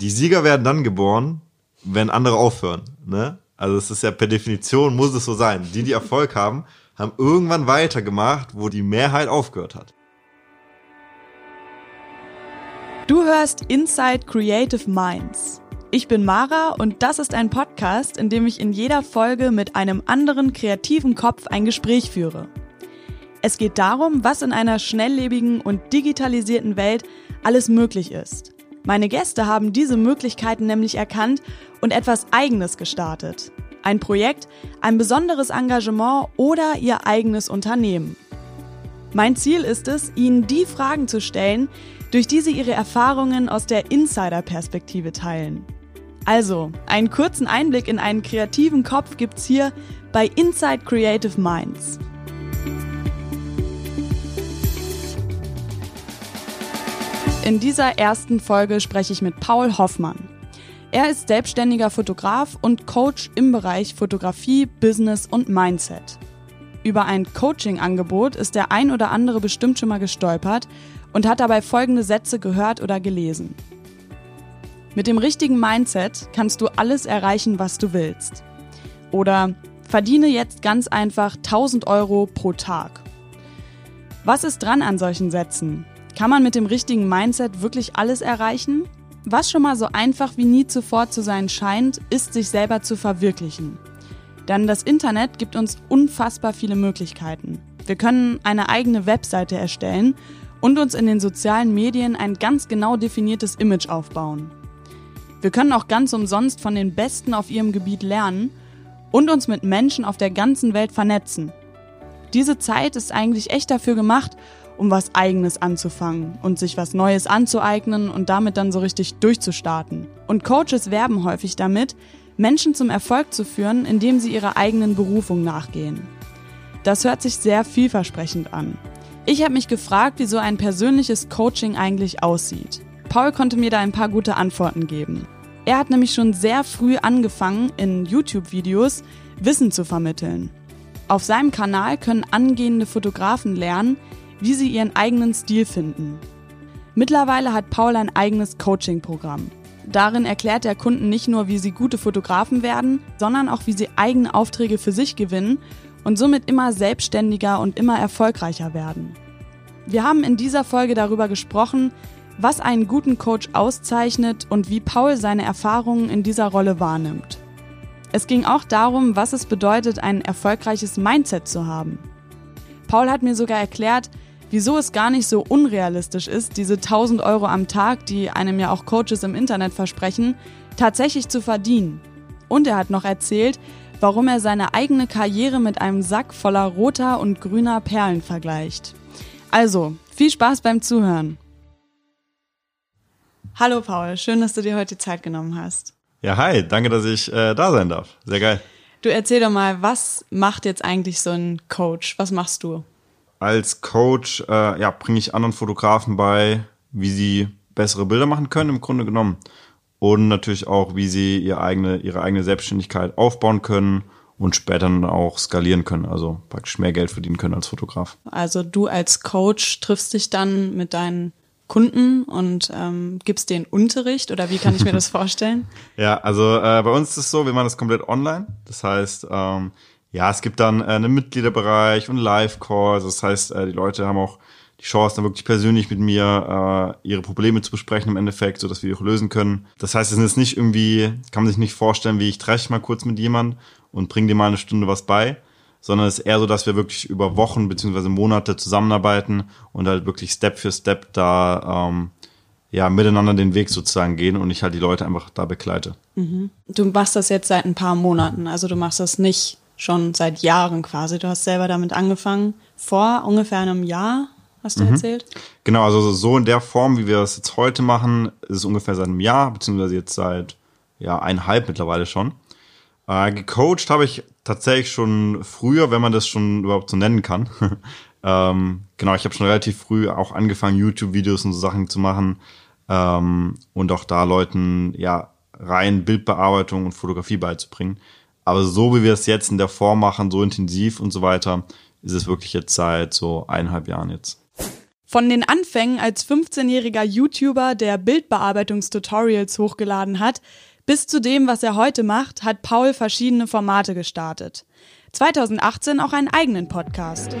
die Sieger werden dann geboren, wenn andere aufhören. Ne? Also es ist ja per Definition muss es so sein. Die, die Erfolg haben, haben irgendwann weitergemacht, wo die Mehrheit aufgehört hat. Du hörst Inside Creative Minds. Ich bin Mara und das ist ein Podcast, in dem ich in jeder Folge mit einem anderen kreativen Kopf ein Gespräch führe. Es geht darum, was in einer schnelllebigen und digitalisierten Welt alles möglich ist. Meine Gäste haben diese Möglichkeiten nämlich erkannt und etwas Eigenes gestartet. Ein Projekt, ein besonderes Engagement oder ihr eigenes Unternehmen. Mein Ziel ist es, Ihnen die Fragen zu stellen, durch die Sie Ihre Erfahrungen aus der Insider-Perspektive teilen. Also, einen kurzen Einblick in einen kreativen Kopf gibt's hier bei Inside Creative Minds. In dieser ersten Folge spreche ich mit Paul Hoffmann. Er ist selbstständiger Fotograf und Coach im Bereich Fotografie, Business und Mindset. Über ein Coaching-Angebot ist der ein oder andere bestimmt schon mal gestolpert und hat dabei folgende Sätze gehört oder gelesen. Mit dem richtigen Mindset kannst du alles erreichen, was du willst. Oder verdiene jetzt ganz einfach 1000 Euro pro Tag. Was ist dran an solchen Sätzen? Kann man mit dem richtigen Mindset wirklich alles erreichen? Was schon mal so einfach wie nie zuvor zu sein scheint, ist sich selber zu verwirklichen. Denn das Internet gibt uns unfassbar viele Möglichkeiten. Wir können eine eigene Webseite erstellen und uns in den sozialen Medien ein ganz genau definiertes Image aufbauen. Wir können auch ganz umsonst von den Besten auf ihrem Gebiet lernen und uns mit Menschen auf der ganzen Welt vernetzen. Diese Zeit ist eigentlich echt dafür gemacht, um was eigenes anzufangen und sich was Neues anzueignen und damit dann so richtig durchzustarten. Und Coaches werben häufig damit, Menschen zum Erfolg zu führen, indem sie ihrer eigenen Berufung nachgehen. Das hört sich sehr vielversprechend an. Ich habe mich gefragt, wie so ein persönliches Coaching eigentlich aussieht. Paul konnte mir da ein paar gute Antworten geben. Er hat nämlich schon sehr früh angefangen, in YouTube-Videos Wissen zu vermitteln. Auf seinem Kanal können angehende Fotografen lernen, wie sie ihren eigenen Stil finden. Mittlerweile hat Paul ein eigenes Coaching-Programm. Darin erklärt er Kunden nicht nur, wie sie gute Fotografen werden, sondern auch, wie sie eigene Aufträge für sich gewinnen und somit immer selbstständiger und immer erfolgreicher werden. Wir haben in dieser Folge darüber gesprochen, was einen guten Coach auszeichnet und wie Paul seine Erfahrungen in dieser Rolle wahrnimmt. Es ging auch darum, was es bedeutet, ein erfolgreiches Mindset zu haben. Paul hat mir sogar erklärt, wieso es gar nicht so unrealistisch ist, diese 1000 Euro am Tag, die einem ja auch Coaches im Internet versprechen, tatsächlich zu verdienen. Und er hat noch erzählt, warum er seine eigene Karriere mit einem Sack voller roter und grüner Perlen vergleicht. Also, viel Spaß beim Zuhören. Hallo Paul, schön, dass du dir heute die Zeit genommen hast. Ja, hi, danke, dass ich äh, da sein darf. Sehr geil. Du erzähl doch mal, was macht jetzt eigentlich so ein Coach? Was machst du? Als Coach äh, ja, bringe ich anderen Fotografen bei, wie sie bessere Bilder machen können, im Grunde genommen. Und natürlich auch, wie sie ihre eigene, ihre eigene Selbstständigkeit aufbauen können und später dann auch skalieren können, also praktisch mehr Geld verdienen können als Fotograf. Also du als Coach triffst dich dann mit deinen Kunden und ähm, gibst den Unterricht oder wie kann ich mir das vorstellen? ja, also äh, bei uns ist es so, wir machen das komplett online. Das heißt, ähm, ja, es gibt dann äh, einen Mitgliederbereich und Live-Calls. Das heißt, äh, die Leute haben auch die Chance, dann wirklich persönlich mit mir äh, ihre Probleme zu besprechen im Endeffekt, so dass wir die auch lösen können. Das heißt, es ist nicht irgendwie, kann man sich nicht vorstellen, wie ich treffe mal kurz mit jemand und bringe dir mal eine Stunde was bei, sondern es ist eher so, dass wir wirklich über Wochen beziehungsweise Monate zusammenarbeiten und halt wirklich Step für Step da ähm, ja miteinander den Weg sozusagen gehen und ich halt die Leute einfach da begleite. Mhm. Du machst das jetzt seit ein paar Monaten, also du machst das nicht schon seit Jahren quasi. Du hast selber damit angefangen, vor ungefähr einem Jahr, hast du mhm. erzählt? Genau, also so in der Form, wie wir das jetzt heute machen, ist es ungefähr seit einem Jahr, beziehungsweise jetzt seit ja, eineinhalb mittlerweile schon. Äh, gecoacht habe ich tatsächlich schon früher, wenn man das schon überhaupt so nennen kann. ähm, genau, ich habe schon relativ früh auch angefangen, YouTube-Videos und so Sachen zu machen ähm, und auch da Leuten ja rein Bildbearbeitung und Fotografie beizubringen. Aber so wie wir es jetzt in der Form machen, so intensiv und so weiter, ist es wirklich jetzt seit so eineinhalb Jahren jetzt. Von den Anfängen als 15-jähriger YouTuber, der Bildbearbeitungstutorials hochgeladen hat, bis zu dem, was er heute macht, hat Paul verschiedene Formate gestartet. 2018 auch einen eigenen Podcast.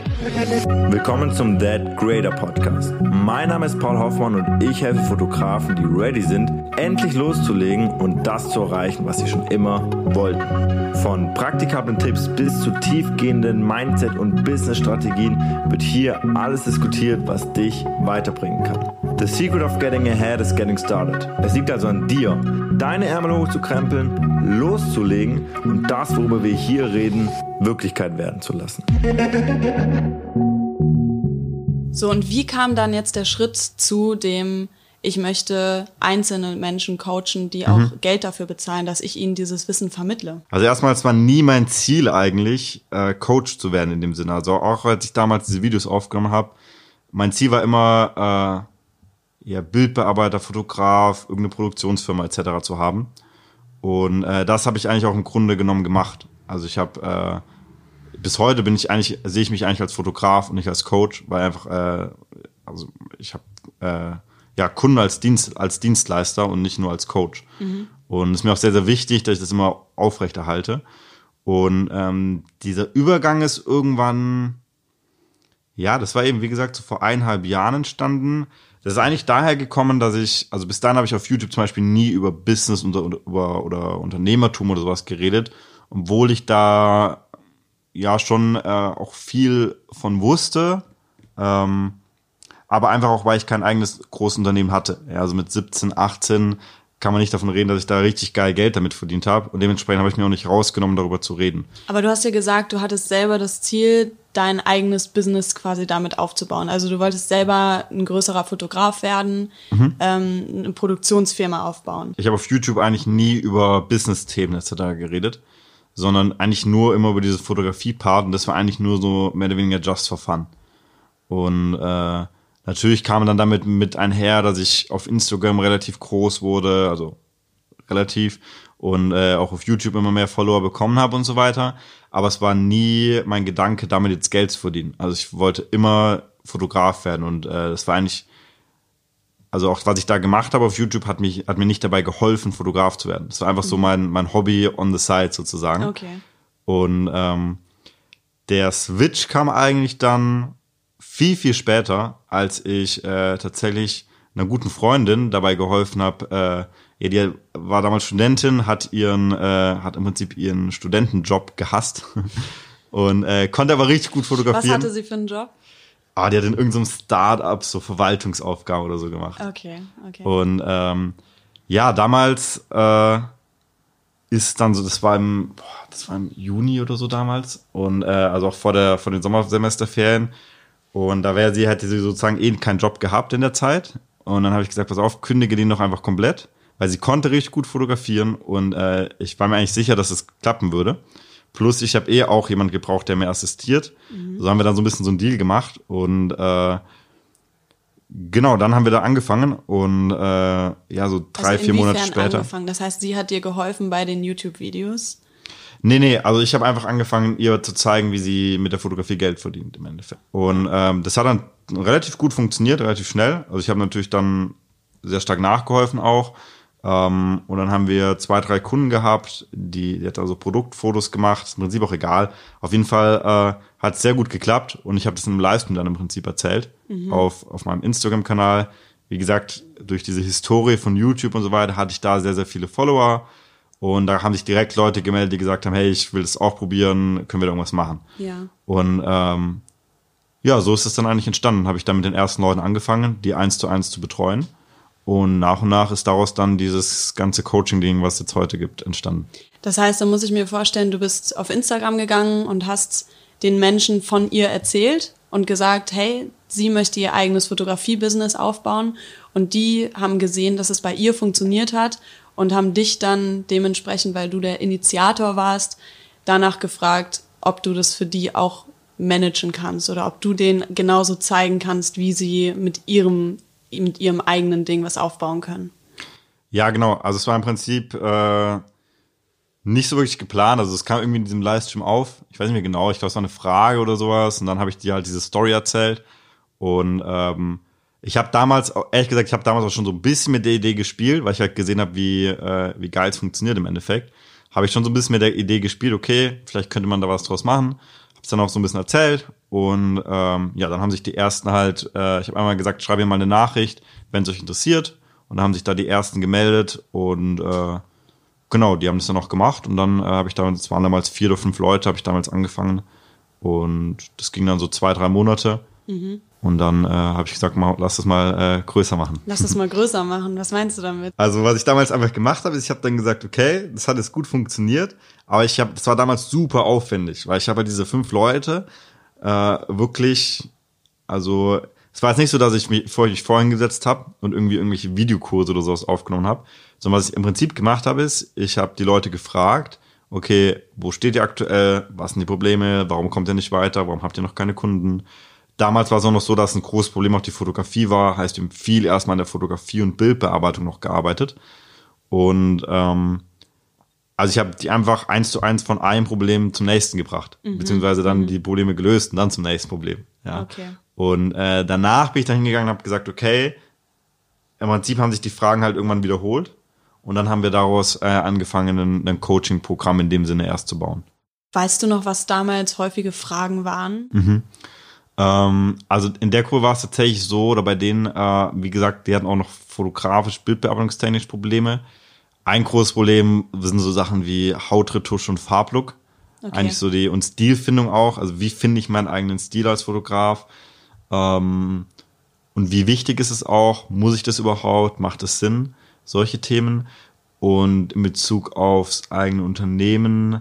Willkommen zum Dead Grader Podcast. Mein Name ist Paul Hoffmann und ich helfe Fotografen, die ready sind, endlich loszulegen und das zu erreichen, was sie schon immer wollten. Von praktikablen Tipps bis zu tiefgehenden Mindset- und Business-Strategien wird hier alles diskutiert, was dich weiterbringen kann. The secret of getting ahead is getting started. Es liegt also an dir, deine Ärmel hochzukrempeln, loszulegen und das, worüber wir hier reden, Wirklichkeit werden zu lassen. So, und wie kam dann jetzt der Schritt zu dem, ich möchte einzelne Menschen coachen, die auch mhm. Geld dafür bezahlen, dass ich ihnen dieses Wissen vermittle? Also erstmal, es war nie mein Ziel eigentlich, äh, Coach zu werden in dem Sinne. Also auch als ich damals diese Videos aufgenommen habe, mein Ziel war immer, äh, ja, Bildbearbeiter, Fotograf, irgendeine Produktionsfirma etc. zu haben. Und äh, das habe ich eigentlich auch im Grunde genommen gemacht. Also ich habe äh, bis heute bin ich eigentlich sehe ich mich eigentlich als Fotograf und nicht als Coach, weil einfach äh, also ich habe äh, ja Kunden als Dienst als Dienstleister und nicht nur als Coach. Mhm. Und es ist mir auch sehr sehr wichtig, dass ich das immer aufrechterhalte. Und ähm, dieser Übergang ist irgendwann ja, das war eben wie gesagt so vor eineinhalb Jahren entstanden. Das ist eigentlich daher gekommen, dass ich, also bis dahin habe ich auf YouTube zum Beispiel nie über Business und über, oder Unternehmertum oder sowas geredet obwohl ich da ja schon äh, auch viel von wusste. Ähm, aber einfach auch, weil ich kein eigenes Großunternehmen hatte. Ja, also mit 17, 18 kann man nicht davon reden, dass ich da richtig geil Geld damit verdient habe. Und dementsprechend habe ich mir auch nicht rausgenommen, darüber zu reden. Aber du hast ja gesagt, du hattest selber das Ziel, dein eigenes Business quasi damit aufzubauen. Also du wolltest selber ein größerer Fotograf werden, mhm. ähm, eine Produktionsfirma aufbauen. Ich habe auf YouTube eigentlich nie über Business-Themen etc. geredet sondern eigentlich nur immer über diese Fotografie-Part und das war eigentlich nur so mehr oder weniger just for fun. Und äh, natürlich kam dann damit mit einher, dass ich auf Instagram relativ groß wurde, also relativ und äh, auch auf YouTube immer mehr Follower bekommen habe und so weiter. Aber es war nie mein Gedanke, damit jetzt Geld zu verdienen. Also ich wollte immer Fotograf werden und äh, das war eigentlich also auch was ich da gemacht habe auf YouTube hat mich hat mir nicht dabei geholfen Fotograf zu werden. Das war einfach so mhm. mein mein Hobby on the side sozusagen. Okay. Und ähm, der Switch kam eigentlich dann viel viel später, als ich äh, tatsächlich einer guten Freundin dabei geholfen habe. Äh, ja, die war damals Studentin, hat ihren äh, hat im Prinzip ihren Studentenjob gehasst und äh, konnte aber richtig gut fotografieren. Was hatte sie für einen Job? Ah, die hat in irgendeinem Start-up so Verwaltungsaufgaben oder so gemacht. Okay, okay. Und ähm, ja, damals äh, ist dann so, das war im, boah, das war im Juni oder so damals und äh, also auch vor der vor den Sommersemesterferien und da wäre sie hätte sie sozusagen eh keinen Job gehabt in der Zeit und dann habe ich gesagt, pass auf, kündige den doch einfach komplett, weil sie konnte richtig gut fotografieren und äh, ich war mir eigentlich sicher, dass es klappen würde. Plus ich habe eh auch jemand gebraucht, der mir assistiert. Mhm. So haben wir dann so ein bisschen so einen Deal gemacht und äh, genau, dann haben wir da angefangen und äh, ja, so drei, also vier Monate später. Angefangen? Das heißt, sie hat dir geholfen bei den YouTube-Videos? Nee, nee, also ich habe einfach angefangen, ihr zu zeigen, wie sie mit der Fotografie Geld verdient im Endeffekt. Und ähm, das hat dann relativ gut funktioniert, relativ schnell. Also ich habe natürlich dann sehr stark nachgeholfen auch. Ähm, und dann haben wir zwei, drei Kunden gehabt, die, die hat also Produktfotos gemacht, ist im Prinzip auch egal. Auf jeden Fall äh, hat sehr gut geklappt und ich habe das in einem Livestream dann im Prinzip erzählt mhm. auf, auf meinem Instagram-Kanal. Wie gesagt, durch diese Historie von YouTube und so weiter hatte ich da sehr, sehr viele Follower. Und da haben sich direkt Leute gemeldet, die gesagt haben, hey, ich will das auch probieren, können wir da irgendwas machen? Ja. Und ähm, ja, so ist es dann eigentlich entstanden. Habe ich dann mit den ersten Leuten angefangen, die eins zu eins zu betreuen. Und nach und nach ist daraus dann dieses ganze Coaching-Ding, was es jetzt heute gibt, entstanden. Das heißt, da muss ich mir vorstellen, du bist auf Instagram gegangen und hast den Menschen von ihr erzählt und gesagt, hey, sie möchte ihr eigenes Fotografie-Business aufbauen. Und die haben gesehen, dass es bei ihr funktioniert hat und haben dich dann dementsprechend, weil du der Initiator warst, danach gefragt, ob du das für die auch managen kannst oder ob du denen genauso zeigen kannst, wie sie mit ihrem mit ihrem eigenen Ding was aufbauen können. Ja, genau. Also es war im Prinzip äh, nicht so wirklich geplant. Also es kam irgendwie in diesem Livestream auf. Ich weiß nicht mehr genau. Ich glaube, es war eine Frage oder sowas. Und dann habe ich dir halt diese Story erzählt. Und ähm, ich habe damals, ehrlich gesagt, ich habe damals auch schon so ein bisschen mit der Idee gespielt, weil ich halt gesehen habe, wie, äh, wie geil es funktioniert im Endeffekt. Habe ich schon so ein bisschen mit der Idee gespielt, okay, vielleicht könnte man da was draus machen. Hab's dann auch so ein bisschen erzählt und ähm, ja, dann haben sich die ersten halt, äh, ich habe einmal gesagt, schreibe mir mal eine Nachricht, wenn es euch interessiert. Und dann haben sich da die ersten gemeldet und äh, genau, die haben das dann auch gemacht und dann äh, habe ich damals, es waren damals vier oder fünf Leute, habe ich damals angefangen und das ging dann so zwei, drei Monate. Mhm. Und dann äh, habe ich gesagt, mal, lass das mal äh, größer machen. Lass das mal größer machen. Was meinst du damit? Also was ich damals einfach gemacht habe, ist, ich habe dann gesagt, okay, das hat jetzt gut funktioniert, aber ich habe, das war damals super aufwendig, weil ich habe diese fünf Leute äh, wirklich, also es war jetzt nicht so, dass ich mich vorher vorhin gesetzt habe und irgendwie irgendwelche Videokurse oder sowas aufgenommen habe, sondern was ich im Prinzip gemacht habe, ist, ich habe die Leute gefragt, okay, wo steht ihr aktuell, was sind die Probleme, warum kommt ihr nicht weiter, warum habt ihr noch keine Kunden, Damals war es auch noch so, dass ein großes Problem auch die Fotografie war. Heißt, haben viel erstmal in der Fotografie und Bildbearbeitung noch gearbeitet. Und ähm, also ich habe die einfach eins zu eins von einem Problem zum nächsten gebracht. Mhm. Beziehungsweise dann mhm. die Probleme gelöst und dann zum nächsten Problem. Ja. Okay. Und äh, danach bin ich dann hingegangen und habe gesagt, okay, im Prinzip haben sich die Fragen halt irgendwann wiederholt. Und dann haben wir daraus äh, angefangen, ein, ein Coaching-Programm in dem Sinne erst zu bauen. Weißt du noch, was damals häufige Fragen waren? Mhm. Ähm, also in der Kurve war es tatsächlich so, oder bei denen, äh, wie gesagt, die hatten auch noch fotografisch, bildbearbeitungstechnisch Probleme. Ein großes Problem sind so Sachen wie Hautretusche und Farblook. Okay. Eigentlich so die, und Stilfindung auch. Also wie finde ich meinen eigenen Stil als Fotograf? Ähm, und wie wichtig ist es auch? Muss ich das überhaupt? Macht es Sinn? Solche Themen. Und in Bezug aufs eigene Unternehmen,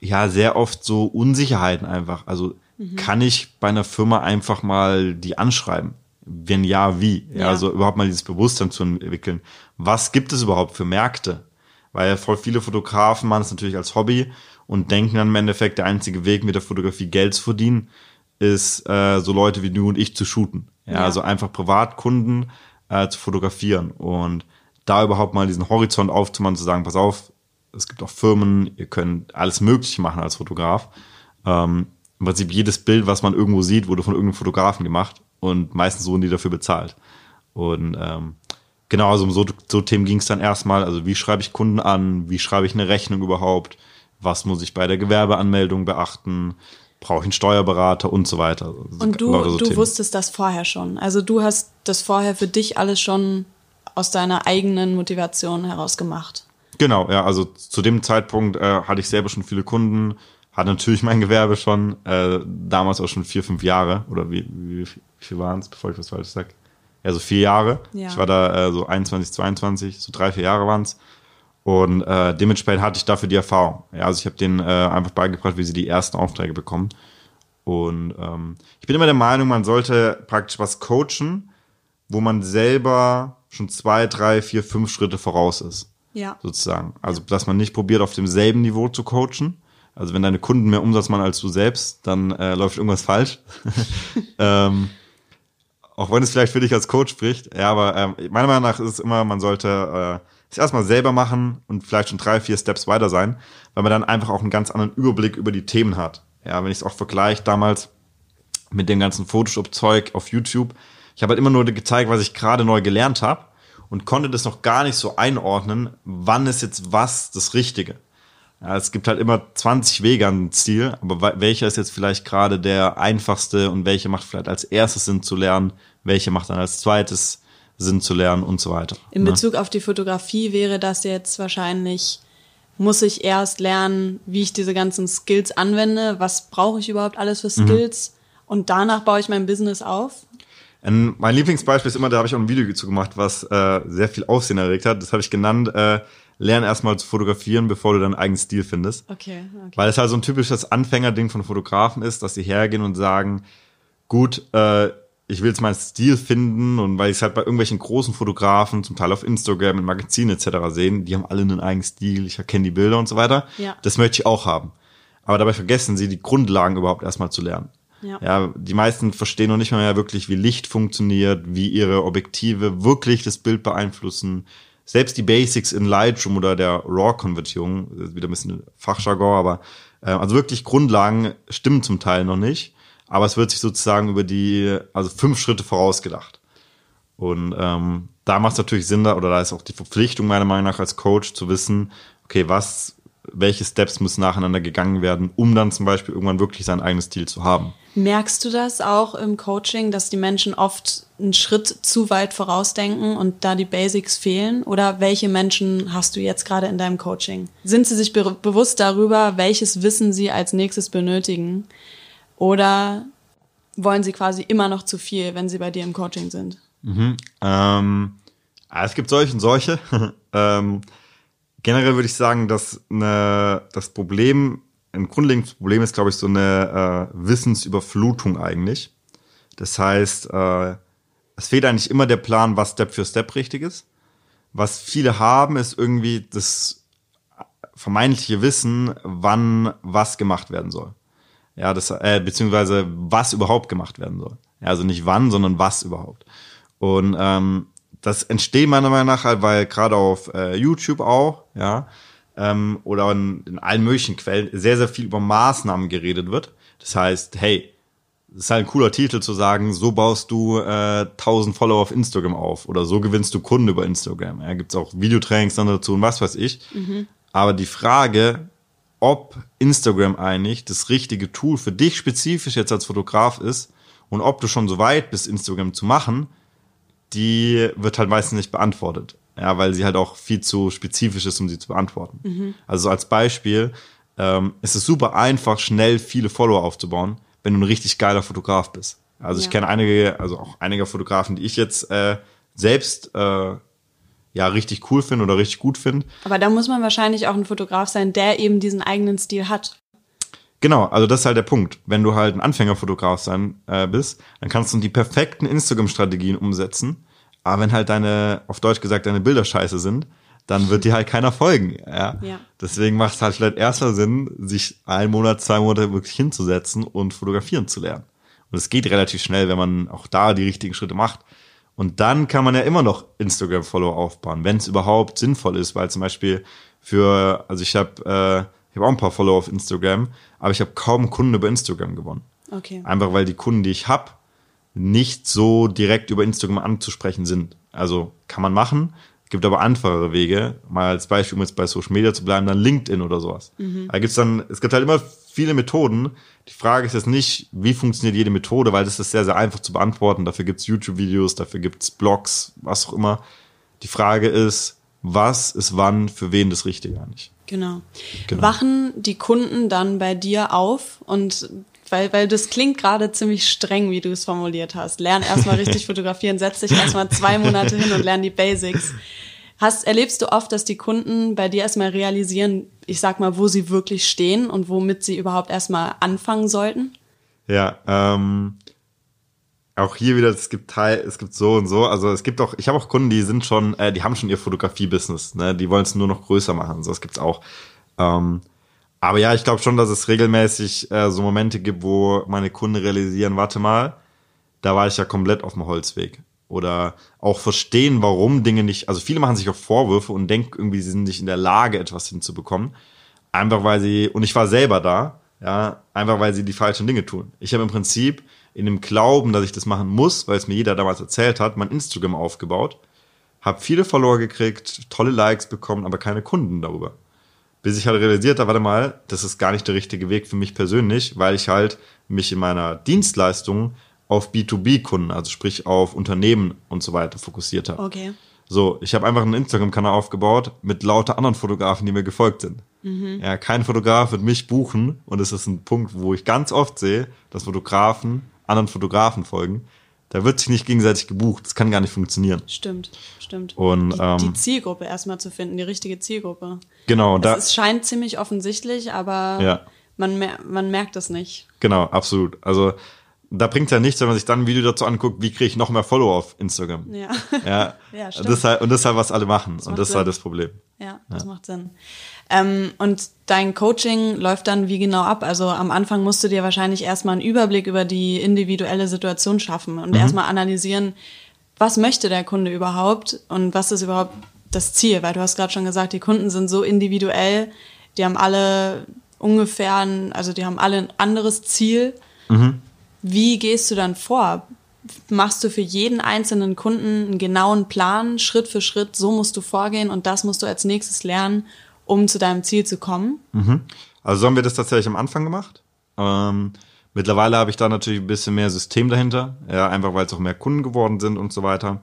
ja, sehr oft so Unsicherheiten einfach. Also Mhm. Kann ich bei einer Firma einfach mal die anschreiben? Wenn ja, wie? Ja, ja. Also überhaupt mal dieses Bewusstsein zu entwickeln. Was gibt es überhaupt für Märkte? Weil voll viele Fotografen machen es natürlich als Hobby und denken dann im Endeffekt, der einzige Weg mit der Fotografie Geld zu verdienen, ist äh, so Leute wie du und ich zu shooten. Ja, ja. also einfach Privatkunden äh, zu fotografieren und da überhaupt mal diesen Horizont aufzumachen, zu sagen, pass auf, es gibt auch Firmen, ihr könnt alles Mögliche machen als Fotograf. Ähm, im Prinzip jedes Bild, was man irgendwo sieht, wurde von irgendeinem Fotografen gemacht und meistens wurden die dafür bezahlt. Und ähm, genau, also um so, so Themen ging es dann erstmal. Also wie schreibe ich Kunden an? Wie schreibe ich eine Rechnung überhaupt? Was muss ich bei der Gewerbeanmeldung beachten? Brauche ich einen Steuerberater und so weiter. Also und du, so du wusstest das vorher schon. Also du hast das vorher für dich alles schon aus deiner eigenen Motivation heraus gemacht. Genau, ja, also zu dem Zeitpunkt äh, hatte ich selber schon viele Kunden, hatte natürlich mein Gewerbe schon, äh, damals auch schon vier, fünf Jahre. Oder wie, wie, wie viel waren es, bevor ich was falsch sage? Ja, so vier Jahre. Ja. Ich war da äh, so 21, 22, so drei, vier Jahre waren es. Und äh, dementsprechend hatte ich dafür die Erfahrung. Ja, also ich habe denen äh, einfach beigebracht, wie sie die ersten Aufträge bekommen. Und ähm, ich bin immer der Meinung, man sollte praktisch was coachen, wo man selber schon zwei, drei, vier, fünf Schritte voraus ist. Ja. Sozusagen. Also, dass man nicht probiert, auf demselben Niveau zu coachen, also wenn deine Kunden mehr Umsatz machen als du selbst, dann äh, läuft irgendwas falsch. ähm, auch wenn es vielleicht für dich als Coach spricht. Ja, aber ähm, meiner Meinung nach ist es immer, man sollte äh, es erstmal selber machen und vielleicht schon drei, vier Steps weiter sein, weil man dann einfach auch einen ganz anderen Überblick über die Themen hat. Ja, wenn ich es auch vergleiche damals mit dem ganzen Photoshop-Zeug auf YouTube, ich habe halt immer nur gezeigt, was ich gerade neu gelernt habe und konnte das noch gar nicht so einordnen, wann ist jetzt was das Richtige. Ja, es gibt halt immer 20 Wege an Ziel, aber welcher ist jetzt vielleicht gerade der einfachste und welche macht vielleicht als erstes Sinn zu lernen, welche macht dann als zweites Sinn zu lernen und so weiter. In ne? Bezug auf die Fotografie wäre das jetzt wahrscheinlich, muss ich erst lernen, wie ich diese ganzen Skills anwende, was brauche ich überhaupt alles für mhm. Skills mhm. und danach baue ich mein Business auf? mein Lieblingsbeispiel ist immer, da habe ich auch ein Video dazu gemacht, was äh, sehr viel Aufsehen erregt hat. Das habe ich genannt, äh, lern erstmal zu fotografieren, bevor du deinen eigenen Stil findest. Okay, okay. Weil es halt so ein typisches Anfängerding von Fotografen ist, dass sie hergehen und sagen, gut, äh, ich will jetzt meinen Stil finden und weil ich es halt bei irgendwelchen großen Fotografen, zum Teil auf Instagram, in Magazinen etc. sehen, die haben alle einen eigenen Stil, ich erkenne die Bilder und so weiter. Ja. Das möchte ich auch haben. Aber dabei vergessen sie, die Grundlagen überhaupt erstmal zu lernen. Ja. ja, die meisten verstehen noch nicht mal mehr wirklich, wie Licht funktioniert, wie ihre Objektive wirklich das Bild beeinflussen, selbst die Basics in Lightroom oder der RAW-Konvertierung, wieder ein bisschen Fachjargon, aber äh, also wirklich Grundlagen stimmen zum Teil noch nicht. aber es wird sich sozusagen über die, also fünf Schritte vorausgedacht. Und ähm, da macht es natürlich Sinn, da, oder da ist auch die Verpflichtung meiner Meinung nach als Coach zu wissen, okay, was, welche Steps müssen nacheinander gegangen werden, um dann zum Beispiel irgendwann wirklich sein eigenes Ziel zu haben. Merkst du das auch im Coaching, dass die Menschen oft einen Schritt zu weit vorausdenken und da die Basics fehlen? Oder welche Menschen hast du jetzt gerade in deinem Coaching? Sind sie sich be bewusst darüber, welches Wissen sie als nächstes benötigen? Oder wollen sie quasi immer noch zu viel, wenn sie bei dir im Coaching sind? Mhm. Ähm, es gibt solche und solche. ähm, generell würde ich sagen, dass eine, das Problem, ein grundlegendes Problem ist, glaube ich, so eine äh, Wissensüberflutung eigentlich. Das heißt, äh, es fehlt eigentlich immer der Plan, was Step für Step richtig ist. Was viele haben, ist irgendwie das vermeintliche Wissen, wann was gemacht werden soll. Ja, das, äh, beziehungsweise was überhaupt gemacht werden soll. Ja, also nicht wann, sondern was überhaupt. Und ähm, das entsteht meiner Meinung nach halt, weil gerade auf äh, YouTube auch, ja, ähm, oder in, in allen möglichen Quellen sehr, sehr viel über Maßnahmen geredet wird. Das heißt, hey, das ist halt ein cooler Titel zu sagen, so baust du äh, 1000 Follower auf Instagram auf oder so gewinnst du Kunden über Instagram. Ja, gibt's auch Videotrainings dann dazu und was weiß ich. Mhm. Aber die Frage, ob Instagram eigentlich das richtige Tool für dich spezifisch jetzt als Fotograf ist und ob du schon so weit bist, Instagram zu machen, die wird halt meistens nicht beantwortet. Ja, weil sie halt auch viel zu spezifisch ist, um sie zu beantworten. Mhm. Also als Beispiel ähm, ist es super einfach, schnell viele Follower aufzubauen, wenn du ein richtig geiler Fotograf bist. Also ja. ich kenne einige, also auch einige Fotografen, die ich jetzt äh, selbst äh, ja richtig cool finde oder richtig gut finde. Aber da muss man wahrscheinlich auch ein Fotograf sein, der eben diesen eigenen Stil hat. Genau, also das ist halt der Punkt. Wenn du halt ein Anfängerfotograf sein äh, bist, dann kannst du die perfekten Instagram-Strategien umsetzen. Aber wenn halt deine, auf Deutsch gesagt, deine Bilder scheiße sind, dann wird dir halt keiner folgen. Ja? ja. Deswegen macht es halt vielleicht erster Sinn, sich einen Monat, zwei Monate wirklich hinzusetzen und fotografieren zu lernen. Und es geht relativ schnell, wenn man auch da die richtigen Schritte macht. Und dann kann man ja immer noch Instagram-Follower aufbauen, wenn es überhaupt sinnvoll ist, weil zum Beispiel für, also ich habe äh, ich habe auch ein paar Follower auf Instagram, aber ich habe kaum Kunden über Instagram gewonnen. Okay. Einfach weil die Kunden, die ich habe, nicht so direkt über Instagram anzusprechen sind. Also kann man machen, gibt aber einfachere Wege. Mal als Beispiel, um jetzt bei Social Media zu bleiben, dann LinkedIn oder sowas. Mhm. Da gibt's dann, es gibt halt immer viele Methoden. Die Frage ist jetzt nicht, wie funktioniert jede Methode, weil das ist sehr, sehr einfach zu beantworten. Dafür gibt's YouTube-Videos, dafür gibt's Blogs, was auch immer. Die Frage ist, was ist wann für wen das Richtige eigentlich? Genau. genau. Wachen die Kunden dann bei dir auf und weil, weil das klingt gerade ziemlich streng, wie du es formuliert hast. Lern erstmal richtig fotografieren, setz dich erstmal zwei Monate hin und lern die Basics. Hast, erlebst du oft, dass die Kunden bei dir erstmal realisieren, ich sag mal, wo sie wirklich stehen und womit sie überhaupt erstmal anfangen sollten? Ja, ähm, auch hier wieder, es gibt Teil, es gibt so und so. Also es gibt auch, ich habe auch Kunden, die sind schon, äh, die haben schon ihr Fotografie-Business, ne? Die wollen es nur noch größer machen. So, es gibt's auch. Ähm, aber ja, ich glaube schon, dass es regelmäßig äh, so Momente gibt, wo meine Kunden realisieren, warte mal, da war ich ja komplett auf dem Holzweg oder auch verstehen, warum Dinge nicht, also viele machen sich auch Vorwürfe und denken irgendwie, sie sind nicht in der Lage, etwas hinzubekommen. Einfach weil sie, und ich war selber da, ja, einfach weil sie die falschen Dinge tun. Ich habe im Prinzip in dem Glauben, dass ich das machen muss, weil es mir jeder damals erzählt hat, mein Instagram aufgebaut, habe viele Follower gekriegt, tolle Likes bekommen, aber keine Kunden darüber. Bis ich halt realisiert habe, warte mal, das ist gar nicht der richtige Weg für mich persönlich, weil ich halt mich in meiner Dienstleistung auf B2B-Kunden, also sprich auf Unternehmen und so weiter fokussiert habe. Okay. So, ich habe einfach einen Instagram-Kanal aufgebaut mit lauter anderen Fotografen, die mir gefolgt sind. Mhm. Ja, kein Fotograf wird mich buchen und es ist ein Punkt, wo ich ganz oft sehe, dass Fotografen anderen Fotografen folgen. Da wird sich nicht gegenseitig gebucht. Das kann gar nicht funktionieren. Stimmt, stimmt. Und die, ähm, die Zielgruppe erstmal zu finden, die richtige Zielgruppe. Genau. Das da, es scheint ziemlich offensichtlich, aber ja. man, mer man merkt es nicht. Genau, absolut. Also da bringt ja nichts, wenn man sich dann ein Video dazu anguckt, wie kriege ich noch mehr Follower auf Instagram. Ja. Ja, ja stimmt. Das halt, und das ist halt, was alle machen. Das und das ist halt das Problem. Ja, das ja. macht Sinn. Ähm, und dein Coaching läuft dann wie genau ab? Also am Anfang musst du dir wahrscheinlich erstmal einen Überblick über die individuelle Situation schaffen und mhm. erstmal analysieren, was möchte der Kunde überhaupt und was ist überhaupt das Ziel? Weil du hast gerade schon gesagt, die Kunden sind so individuell, die haben alle ungefähr, ein, also die haben alle ein anderes Ziel. Mhm. Wie gehst du dann vor? Machst du für jeden einzelnen Kunden einen genauen Plan, Schritt für Schritt, so musst du vorgehen und das musst du als nächstes lernen, um zu deinem Ziel zu kommen? Mhm. Also so haben wir das tatsächlich am Anfang gemacht. Ähm, mittlerweile habe ich da natürlich ein bisschen mehr System dahinter, ja, einfach weil es auch mehr Kunden geworden sind und so weiter.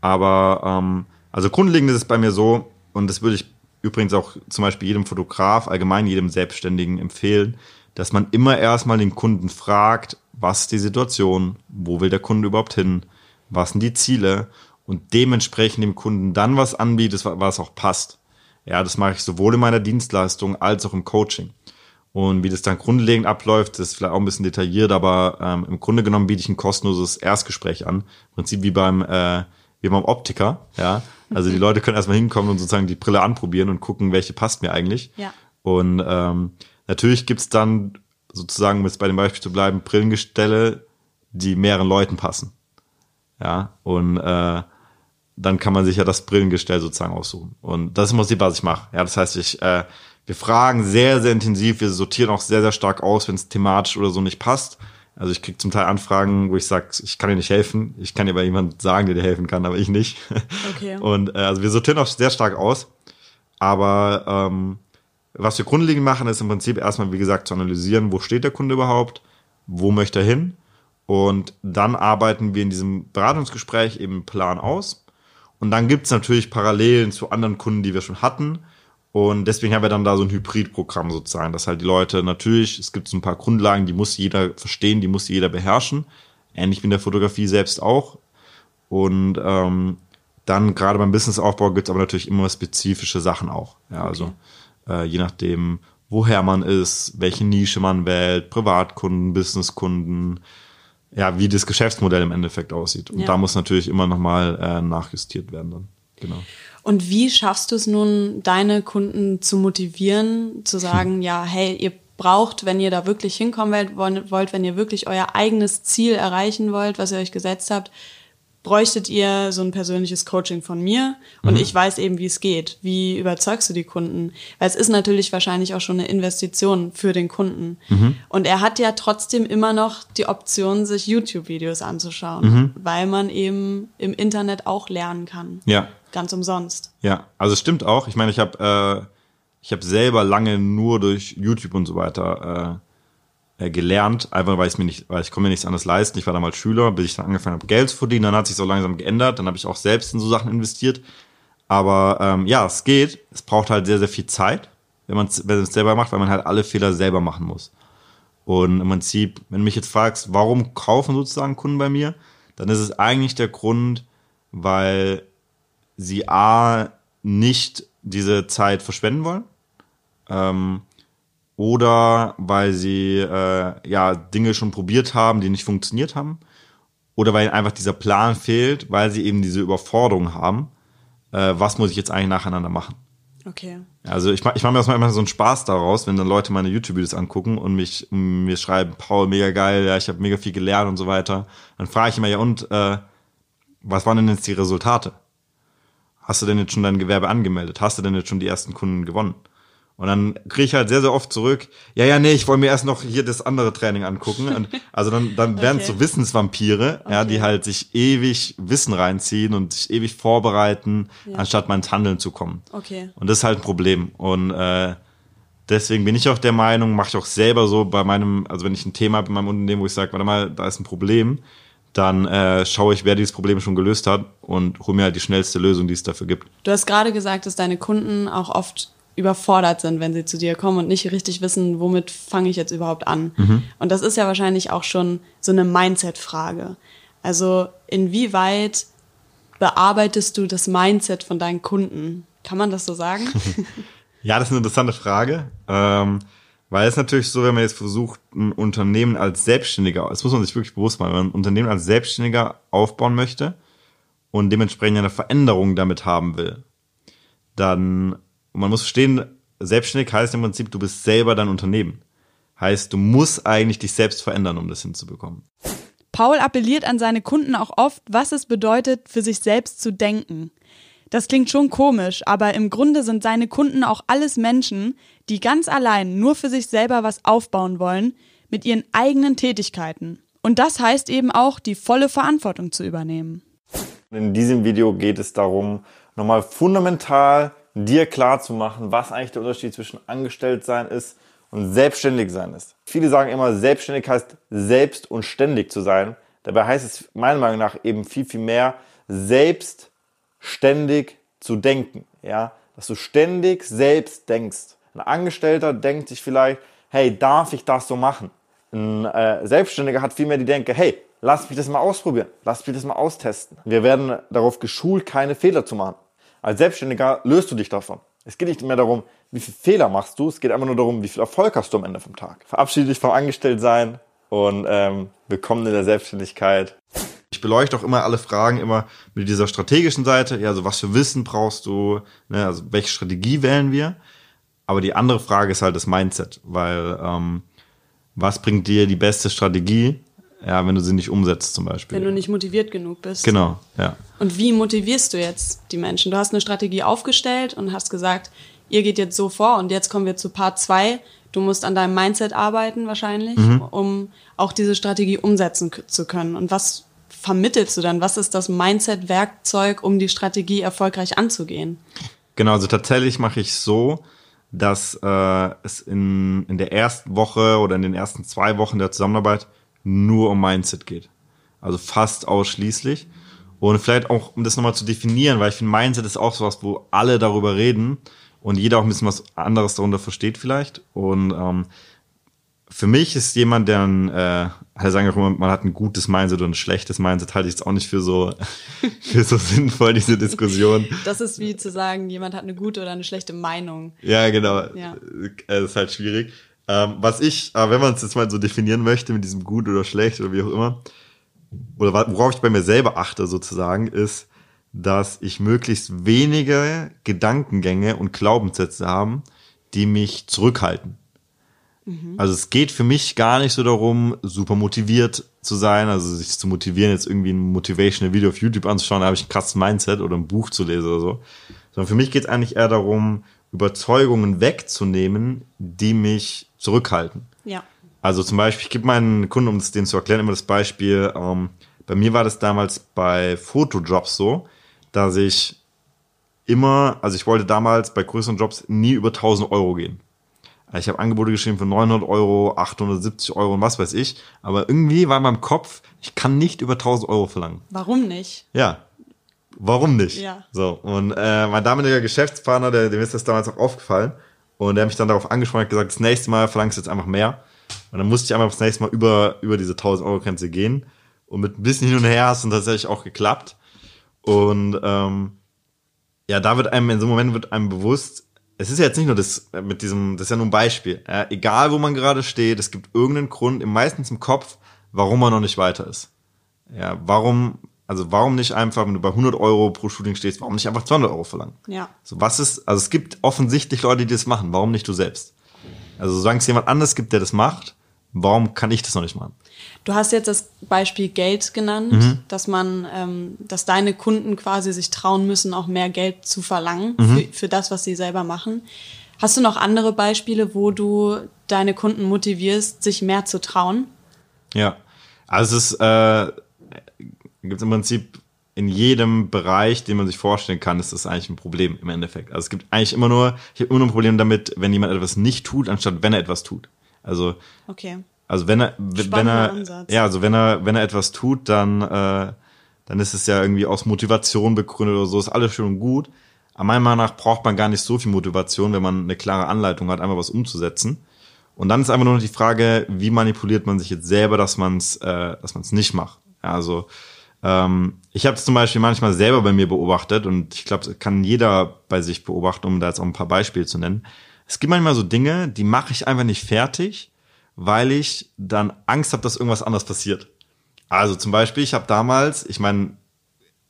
Aber ähm, also grundlegend ist es bei mir so, und das würde ich übrigens auch zum Beispiel jedem Fotograf, allgemein jedem Selbstständigen empfehlen, dass man immer erstmal den Kunden fragt, was ist die Situation, wo will der Kunde überhaupt hin, was sind die Ziele und dementsprechend dem Kunden dann was anbietet, was auch passt. Ja, das mache ich sowohl in meiner Dienstleistung als auch im Coaching. Und wie das dann grundlegend abläuft, ist vielleicht auch ein bisschen detailliert, aber ähm, im Grunde genommen biete ich ein kostenloses Erstgespräch an. Im Prinzip wie beim, äh, wie beim Optiker, ja. Also die Leute können erstmal hinkommen und sozusagen die Brille anprobieren und gucken, welche passt mir eigentlich. Ja. Und ähm, natürlich gibt's dann sozusagen, um jetzt bei dem Beispiel zu bleiben, Brillengestelle, die mehreren Leuten passen. Ja. Und äh, dann kann man sich ja das Brillengestell sozusagen aussuchen. Und das ist im Prinzip, was ich mache. Ja, das heißt, ich, äh, wir fragen sehr, sehr intensiv, wir sortieren auch sehr, sehr stark aus, wenn es thematisch oder so nicht passt. Also ich kriege zum Teil Anfragen, wo ich sage, ich kann dir nicht helfen. Ich kann dir aber jemand sagen, der dir helfen kann, aber ich nicht. Okay. Und äh, also wir sortieren auch sehr stark aus. Aber ähm, was wir grundlegend machen, ist im Prinzip erstmal, wie gesagt, zu analysieren, wo steht der Kunde überhaupt, wo möchte er hin. Und dann arbeiten wir in diesem Beratungsgespräch eben einen Plan aus. Und dann gibt's natürlich Parallelen zu anderen Kunden, die wir schon hatten. Und deswegen haben wir dann da so ein Hybridprogramm sozusagen, dass halt die Leute natürlich, es gibt so ein paar Grundlagen, die muss jeder verstehen, die muss jeder beherrschen. Ähnlich wie in der Fotografie selbst auch. Und ähm, dann gerade beim Businessaufbau gibt's aber natürlich immer spezifische Sachen auch. Ja, also äh, je nachdem, woher man ist, welche Nische man wählt, Privatkunden, Businesskunden, ja, wie das Geschäftsmodell im Endeffekt aussieht. Und Ja. da muss natürlich immer nochmal äh, nachjustiert werden dann. Genau. Und wie schaffst du es nun, deine Kunden zu motivieren, zu sagen, ja, hey, ihr braucht, wenn ihr da wirklich hinkommen wollt, wenn ihr wirklich euer eigenes Ziel erreichen wollt, was ihr euch gesetzt habt, bräuchtet ihr so ein persönliches Coaching von mir und ich weiß eben, wie es geht. Wie überzeugst du die Kunden? Weil es ist natürlich wahrscheinlich auch schon eine Investition für den Kunden. Und er hat ja trotzdem immer noch die Option, sich YouTube-Videos anzuschauen, weil man eben im Internet auch lernen kann. Ja, Ganz umsonst. Ja, also es stimmt auch. Ich meine, ich habe äh, ich habe selber lange nur durch YouTube und so weiter äh, gelernt, einfach weil ich mir nicht, weil ich konnte mir nichts anderes leisten. Ich war damals Schüler, bis ich dann angefangen habe, Geld zu verdienen. Dann hat sich so langsam geändert. Dann habe ich auch selbst in so Sachen investiert. Aber ähm, ja, es geht. Es braucht halt sehr, sehr viel Zeit, wenn man es wenn man es selber macht, weil man halt alle Fehler selber machen muss. Und im Prinzip, wenn du mich jetzt fragst, warum kaufen sozusagen Kunden bei mir, dann ist es eigentlich der Grund, weil sie A, nicht diese Zeit verschwenden wollen, ähm, oder weil sie äh, ja Dinge schon probiert haben, die nicht funktioniert haben, oder weil ihnen einfach dieser Plan fehlt, weil sie eben diese Überforderung haben, äh, was muss ich jetzt eigentlich nacheinander machen. Okay. Also ich, ich mache mir auch immer so einen Spaß daraus, wenn dann Leute meine YouTube-Videos angucken und mich mir schreiben, Paul, mega geil, ja, ich habe mega viel gelernt und so weiter. Dann frage ich immer, ja und, äh, was waren denn jetzt die Resultate? Hast du denn jetzt schon dein Gewerbe angemeldet? Hast du denn jetzt schon die ersten Kunden gewonnen? Und dann kriege ich halt sehr, sehr oft zurück, ja, ja, nee, ich wollte mir erst noch hier das andere Training angucken. Und also dann, dann werden es Okay. so Wissensvampire, ja, die Okay. halt sich ewig Wissen reinziehen und sich ewig vorbereiten, Ja. anstatt mal ins Handeln zu kommen. Okay. Und das ist halt ein Problem. Und äh, deswegen bin ich auch der Meinung, mache ich auch selber so bei meinem, also wenn ich ein Thema habe in meinem Unternehmen, wo ich sage, warte mal, da ist ein Problem, dann äh, schaue ich, wer dieses Problem schon gelöst hat und hole mir halt die schnellste Lösung, die es dafür gibt. Du hast gerade gesagt, dass deine Kunden auch oft überfordert sind, wenn sie zu dir kommen und nicht richtig wissen, womit fange ich jetzt überhaupt an. Und das ist ja wahrscheinlich auch schon so eine Mindset-Frage. Also inwieweit bearbeitest du das Mindset von deinen Kunden? Kann man das so sagen? Ja, das ist eine interessante Frage. Ähm, weil es natürlich so, wenn man jetzt versucht, ein Unternehmen als Selbstständiger, das muss man sich wirklich bewusst machen, wenn man ein Unternehmen als Selbstständiger aufbauen möchte und dementsprechend eine Veränderung damit haben will, dann, und man muss verstehen, selbstständig heißt im Prinzip, du bist selber dein Unternehmen. Heißt, du musst eigentlich dich selbst verändern, um das hinzubekommen. Paul appelliert an seine Kunden auch oft, was es bedeutet, für sich selbst zu denken. Das klingt schon komisch, aber im Grunde sind seine Kunden auch alles Menschen, die ganz allein nur für sich selber was aufbauen wollen, mit ihren eigenen Tätigkeiten. Und das heißt eben auch, die volle Verantwortung zu übernehmen. In diesem Video geht es darum, nochmal fundamental dir klar zu machen, was eigentlich der Unterschied zwischen Angestelltsein ist und selbstständig sein ist. Viele sagen immer, selbstständig heißt selbst und ständig zu sein. Dabei heißt es meiner Meinung nach eben viel, viel mehr, selbstständig zu denken. Ja, dass du ständig selbst denkst. Ein Angestellter denkt sich vielleicht, hey, darf ich das so machen? Ein äh, Selbstständiger hat vielmehr die Denke, hey, lass mich das mal ausprobieren, lass mich das mal austesten. Wir werden darauf geschult, keine Fehler zu machen. Als Selbstständiger löst du dich davon. Es geht nicht mehr darum, wie viele Fehler machst du, es geht einfach nur darum, wie viel Erfolg hast du am Ende vom Tag. Verabschiede dich vom Angestelltsein und ähm, willkommen in der Selbstständigkeit. Ich beleuchte auch immer alle Fragen immer mit dieser strategischen Seite. Ja, also was für Wissen brauchst du? Ne, also welche Strategie wählen wir? Aber die andere Frage ist halt das Mindset, weil ähm, was bringt dir die beste Strategie? Ja, wenn du sie nicht umsetzt zum Beispiel. Wenn du nicht motiviert genug bist. Genau, ja. Und wie motivierst du jetzt die Menschen? Du hast eine Strategie aufgestellt und hast gesagt, ihr geht jetzt so vor und jetzt kommen wir zu Part 2. Du musst an deinem Mindset arbeiten wahrscheinlich, mhm. um auch diese Strategie umsetzen zu können. Und was vermittelst du dann? Was ist das Mindset-Werkzeug, um die Strategie erfolgreich anzugehen? Genau, also tatsächlich mache ich so, dass äh, es in, in der ersten Woche oder in den ersten zwei Wochen der Zusammenarbeit nur um Mindset geht. Also fast ausschließlich. Und vielleicht auch, um das nochmal zu definieren, weil ich finde, Mindset ist auch sowas, wo alle darüber reden und jeder auch ein bisschen was anderes darunter versteht vielleicht. Und ähm, für mich ist jemand, der ein, äh, alle sagen auch immer, man hat ein gutes Mindset und ein schlechtes Mindset, halte ich jetzt auch nicht für so, für so sinnvoll, diese Diskussion. Das ist wie zu sagen, jemand hat eine gute oder eine schlechte Meinung. Ja, genau. Ja. Das ist halt schwierig. Ähm, was ich, aber wenn man es jetzt mal so definieren möchte mit diesem gut oder schlecht oder wie auch immer, oder worauf ich bei mir selber achte sozusagen, ist, dass ich möglichst wenige Gedankengänge und Glaubenssätze haben, die mich zurückhalten. Mhm. Also es geht für mich gar nicht so darum, super motiviert zu sein, also sich zu motivieren, jetzt irgendwie ein motivational Video auf YouTube anzuschauen, da habe ich ein krasses Mindset oder ein Buch zu lesen oder so. Sondern für mich geht es eigentlich eher darum, Überzeugungen wegzunehmen, die mich zurückhalten. Ja. Also zum Beispiel, ich gebe meinen Kunden, um es denen zu erklären, immer das Beispiel, ähm, bei mir war das damals bei Fotojobs so, dass ich immer, also ich wollte damals bei größeren Jobs nie über 1000 Euro gehen. Ich habe Angebote geschrieben für 900 Euro, 870 Euro und was weiß ich. Aber irgendwie war in meinem Kopf, ich kann nicht über 1000 Euro verlangen. Warum nicht? Ja. Warum nicht? Ja. So. Und äh, mein damaliger Geschäftspartner, der, dem ist das damals auch aufgefallen. Und der hat mich dann darauf angesprochen und gesagt, das nächste Mal verlangst du jetzt einfach mehr. Und dann musste ich einfach das nächste Mal über, über diese 1000 Euro Grenze gehen. Und mit ein bisschen hin und her hast es tatsächlich auch geklappt. Und ähm, ja, da wird einem in so einem Moment wird einem bewusst, es ist ja jetzt nicht nur das äh, mit diesem, das ist ja nur ein Beispiel. Ja, egal wo man gerade steht, es gibt irgendeinen Grund, meistens im Kopf, warum man noch nicht weiter ist. Ja, warum, also warum nicht einfach, wenn du bei 100 Euro pro Shooting stehst, warum nicht einfach 200 Euro verlangen? Ja. So was ist, also es gibt offensichtlich Leute, die das machen. Warum nicht du selbst? Also solange es jemand anders gibt, der das macht, warum kann ich das noch nicht machen? Du hast jetzt das Beispiel Geld genannt, mhm. dass man, ähm, dass deine Kunden quasi sich trauen müssen, auch mehr Geld zu verlangen mhm. für, für das, was sie selber machen. Hast du noch andere Beispiele, wo du deine Kunden motivierst, sich mehr zu trauen? Ja, also es ist, äh, gibt im Prinzip in jedem Bereich, den man sich vorstellen kann, ist das eigentlich ein Problem im Endeffekt. Also es gibt eigentlich immer nur, ich habe immer nur ein Problem damit, wenn jemand etwas nicht tut, anstatt wenn er etwas tut. Also okay. Also wenn er, wenn er, Ansatz. ja, also wenn er, wenn er etwas tut, dann, äh, dann ist es ja irgendwie aus Motivation begründet oder so, ist alles schön und gut. Aber meiner Meinung nach braucht man gar nicht so viel Motivation, wenn man eine klare Anleitung hat, einfach was umzusetzen. Und dann ist einfach nur noch die Frage, wie manipuliert man sich jetzt selber, dass man es, äh, dass man es nicht macht. Ja, also ähm, ich habe es zum Beispiel manchmal selber bei mir beobachtet und ich glaube, kann jeder bei sich beobachten, um da jetzt auch ein paar Beispiele zu nennen. Es gibt manchmal so Dinge, die mache ich einfach nicht fertig weil ich dann Angst habe, dass irgendwas anderes passiert. Also zum Beispiel, ich habe damals, ich meine,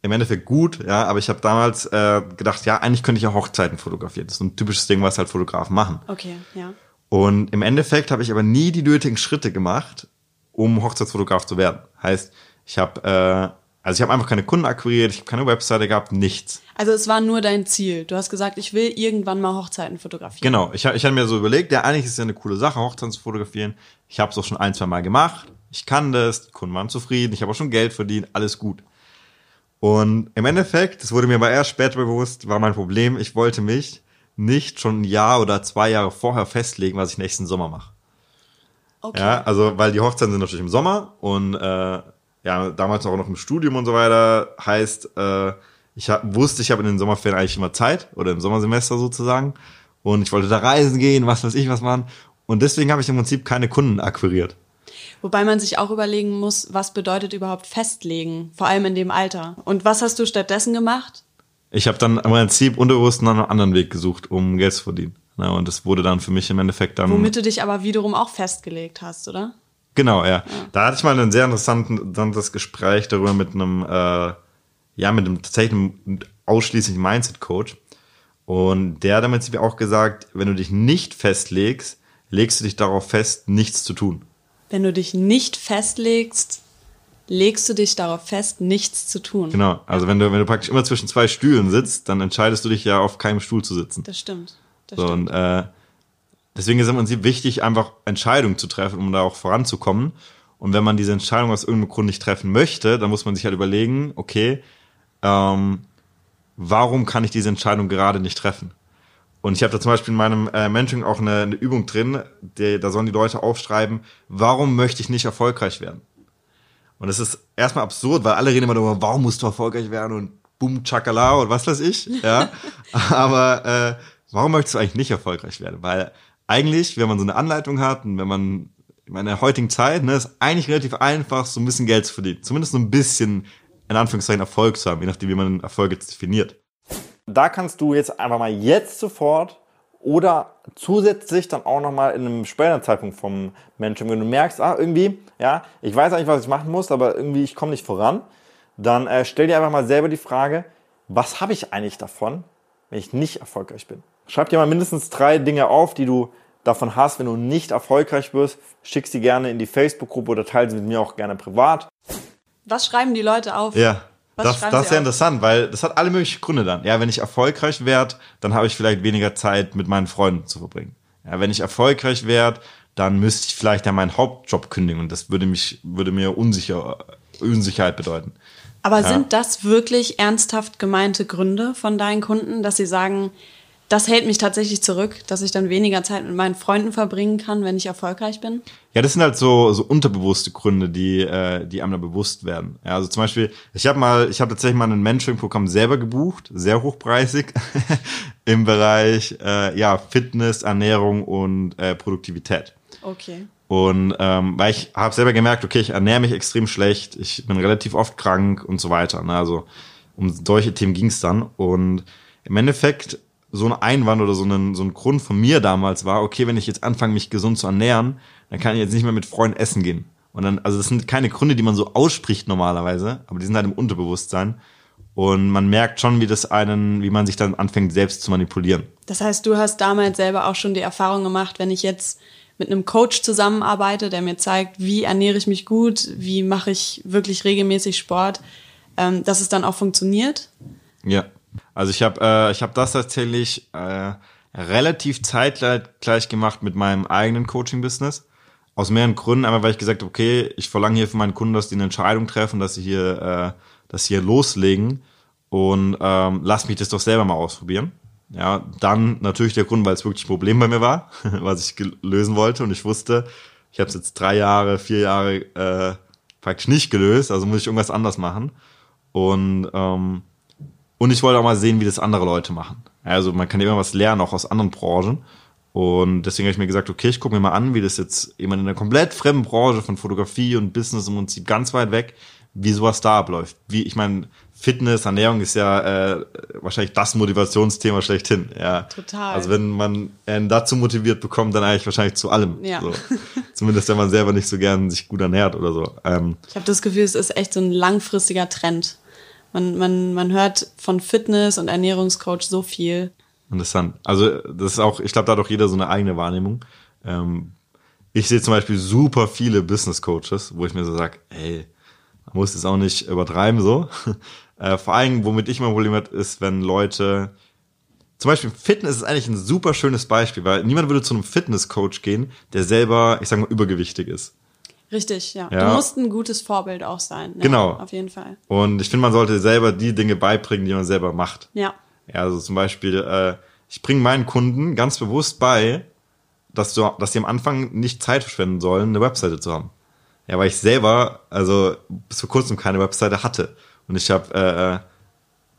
im Endeffekt gut, ja, aber ich habe damals äh, gedacht, ja, eigentlich könnte ich ja Hochzeiten fotografieren. Das ist so ein typisches Ding, was halt Fotografen machen. Okay, ja. Und im Endeffekt habe ich aber nie die nötigen Schritte gemacht, um Hochzeitsfotograf zu werden. Heißt, ich habe äh, also ich habe einfach keine Kunden akquiriert, ich habe keine Webseite gehabt, nichts. Also es war nur dein Ziel. Du hast gesagt, ich will irgendwann mal Hochzeiten fotografieren. Genau, ich, ich hatte mir so überlegt, ja, eigentlich ist es ja eine coole Sache, Hochzeiten zu fotografieren. Ich habe es auch schon ein, zwei Mal gemacht, ich kann das, die Kunden waren zufrieden, ich habe auch schon Geld verdient, alles gut. Und im Endeffekt, das wurde mir aber erst später bewusst, war mein Problem, ich wollte mich nicht schon ein Jahr oder zwei Jahre vorher festlegen, was ich nächsten Sommer mache. Okay. Ja, also weil die Hochzeiten sind natürlich im Sommer und äh, ja, damals auch noch im Studium und so weiter, heißt, äh, ich hab, wusste, ich habe in den Sommerferien eigentlich immer Zeit oder im Sommersemester sozusagen und ich wollte da reisen gehen, was weiß ich was machen und deswegen habe ich im Prinzip keine Kunden akquiriert. Wobei man sich auch überlegen muss, was bedeutet überhaupt festlegen, vor allem in dem Alter. Und was hast du stattdessen gemacht? Ich habe dann im Prinzip unterbewusst einen anderen Weg gesucht, um Geld zu verdienen. Ja, und das wurde dann für mich im Endeffekt dann. Womit du dich aber wiederum auch festgelegt hast, oder? Genau, ja. ja. Da hatte ich mal ein sehr interessantes Gespräch darüber mit einem, äh, ja, mit einem tatsächlich ausschließlich Mindset-Coach. Und der hat im Prinzip auch gesagt, wenn du dich nicht festlegst, legst du dich darauf fest, nichts zu tun. Wenn du dich nicht festlegst, legst du dich darauf fest, nichts zu tun. Genau. Also wenn du, wenn du praktisch immer zwischen zwei Stühlen sitzt, dann entscheidest du dich ja auf keinem Stuhl zu sitzen. Das stimmt. Das so, stimmt. Und äh, deswegen ist im Prinzip wichtig, einfach Entscheidungen zu treffen, um da auch voranzukommen. Und wenn man diese Entscheidung aus irgendeinem Grund nicht treffen möchte, dann muss man sich halt überlegen, okay, ähm, warum kann ich diese Entscheidung gerade nicht treffen? Und ich habe da zum Beispiel in meinem äh, Mentoring auch eine, eine Übung drin, die, da sollen die Leute aufschreiben, warum möchte ich nicht erfolgreich werden? Und es ist erstmal absurd, weil alle reden immer darüber, warum musst du erfolgreich werden und boom, chakala und was weiß ich. Ja. Aber äh, warum möchtest du eigentlich nicht erfolgreich werden? Weil eigentlich, wenn man so eine Anleitung hat und wenn man in meiner heutigen Zeit, ne, ist eigentlich relativ einfach, so ein bisschen Geld zu verdienen. Zumindest so ein bisschen, in Anführungszeichen, Erfolg zu haben, je nachdem, wie man Erfolg jetzt definiert. Da kannst du jetzt einfach mal jetzt sofort oder zusätzlich dann auch nochmal in einem späteren Zeitpunkt vom Menschen, wenn du merkst, ah, irgendwie, ja, ich weiß eigentlich, was ich machen muss, aber irgendwie, ich komme nicht voran, dann äh, stell dir einfach mal selber die Frage, was habe ich eigentlich davon, wenn ich nicht erfolgreich bin? Schreib dir mal mindestens drei Dinge auf, die du davon hast, wenn du nicht erfolgreich wirst. Schick sie gerne in die Facebook-Gruppe oder teile sie mit mir auch gerne privat. Was schreiben die Leute auf? Ja. Was das, das ist sehr auf? interessant, weil das hat alle möglichen Gründe dann. Ja, wenn ich erfolgreich werde, dann habe ich vielleicht weniger Zeit mit meinen Freunden zu verbringen. Ja, wenn ich erfolgreich werde, dann müsste ich vielleicht ja meinen Hauptjob kündigen und das würde mich, würde mir unsicher, Unsicherheit bedeuten. Aber sind das wirklich ernsthaft gemeinte Gründe von deinen Kunden, dass sie sagen, das hält mich tatsächlich zurück, dass ich dann weniger Zeit mit meinen Freunden verbringen kann, wenn ich erfolgreich bin? Ja, das sind halt so so unterbewusste Gründe, die äh, die einem da bewusst werden. Ja, also zum Beispiel, ich habe mal, ich habe tatsächlich mal ein Mentoring-Programm selber gebucht, sehr hochpreisig im Bereich äh, ja Fitness, Ernährung und äh, Produktivität. Okay. Und ähm, weil ich habe selber gemerkt, okay, ich ernähre mich extrem schlecht, ich bin relativ oft krank und so weiter. Ne? Also um solche Themen ging es dann. Und im Endeffekt so ein Einwand oder so ein, so ein Grund von mir damals war, okay, wenn ich jetzt anfange, mich gesund zu ernähren, dann kann ich jetzt nicht mehr mit Freunden essen gehen. Und dann, also das sind keine Gründe, die man so ausspricht normalerweise, aber die sind halt im Unterbewusstsein. Und man merkt schon, wie das einen, wie man sich dann anfängt, selbst zu manipulieren. Das heißt, du hast damals selber auch schon die Erfahrung gemacht, wenn ich jetzt mit einem Coach zusammenarbeite, der mir zeigt, wie ernähre ich mich gut, wie mache ich wirklich regelmäßig Sport, ähm, dass es dann auch funktioniert. Ja. Also ich habe äh, ich habe das tatsächlich äh, relativ zeitgleich gemacht mit meinem eigenen Coaching-Business. Aus mehreren Gründen. Einmal, weil ich gesagt habe, okay, ich verlange hier von meinen Kunden, dass die eine Entscheidung treffen, dass sie hier, äh, dass hier loslegen und ähm, lass mich das doch selber mal ausprobieren. Ja, dann natürlich der Grund, weil es wirklich ein Problem bei mir war, was ich lösen wollte und ich wusste, ich habe es jetzt drei Jahre, vier Jahre äh, praktisch nicht gelöst, also muss ich irgendwas anders machen. Und ähm, und ich wollte auch mal sehen, wie das andere Leute machen. Also man kann immer was lernen, auch aus anderen Branchen. Und deswegen habe ich mir gesagt, okay, ich gucke mir mal an, wie das jetzt jemand in einer komplett fremden Branche von Fotografie und Business im Prinzip ganz weit weg, wie sowas da abläuft. Wie, ich meine, Fitness, Ernährung ist ja äh, wahrscheinlich das Motivationsthema schlechthin. Ja. Total. Also wenn man einen dazu motiviert bekommt, dann eigentlich wahrscheinlich zu allem. Ja. So. Zumindest wenn man selber nicht so gern sich gut ernährt oder so. Ähm, Ich habe das Gefühl, es ist echt so ein langfristiger Trend. Man, man, man hört von Fitness und Ernährungscoach so viel. Interessant. Also das ist auch, ich glaube, da hat auch jeder so eine eigene Wahrnehmung. Ähm, ich sehe zum Beispiel super viele Business Coaches, wo ich mir so sage, ey, man muss es auch nicht übertreiben so. äh, vor allem, womit ich mein Problem habe, ist, wenn Leute zum Beispiel Fitness ist eigentlich ein super schönes Beispiel, weil niemand würde zu einem Fitnesscoach gehen, der selber, ich sag mal, übergewichtig ist. Richtig, ja. Ja. Du musst ein gutes Vorbild auch sein. Ja, Genau. Auf jeden Fall. Und ich finde, man sollte selber die Dinge beibringen, die man selber macht. Ja. Ja, also zum Beispiel, äh, ich bringe meinen Kunden ganz bewusst bei, dass, du, dass die am Anfang nicht Zeit verschwenden sollen, eine Webseite zu haben. Ja, weil ich selber, also bis vor kurzem keine Webseite hatte. Und ich habe, äh,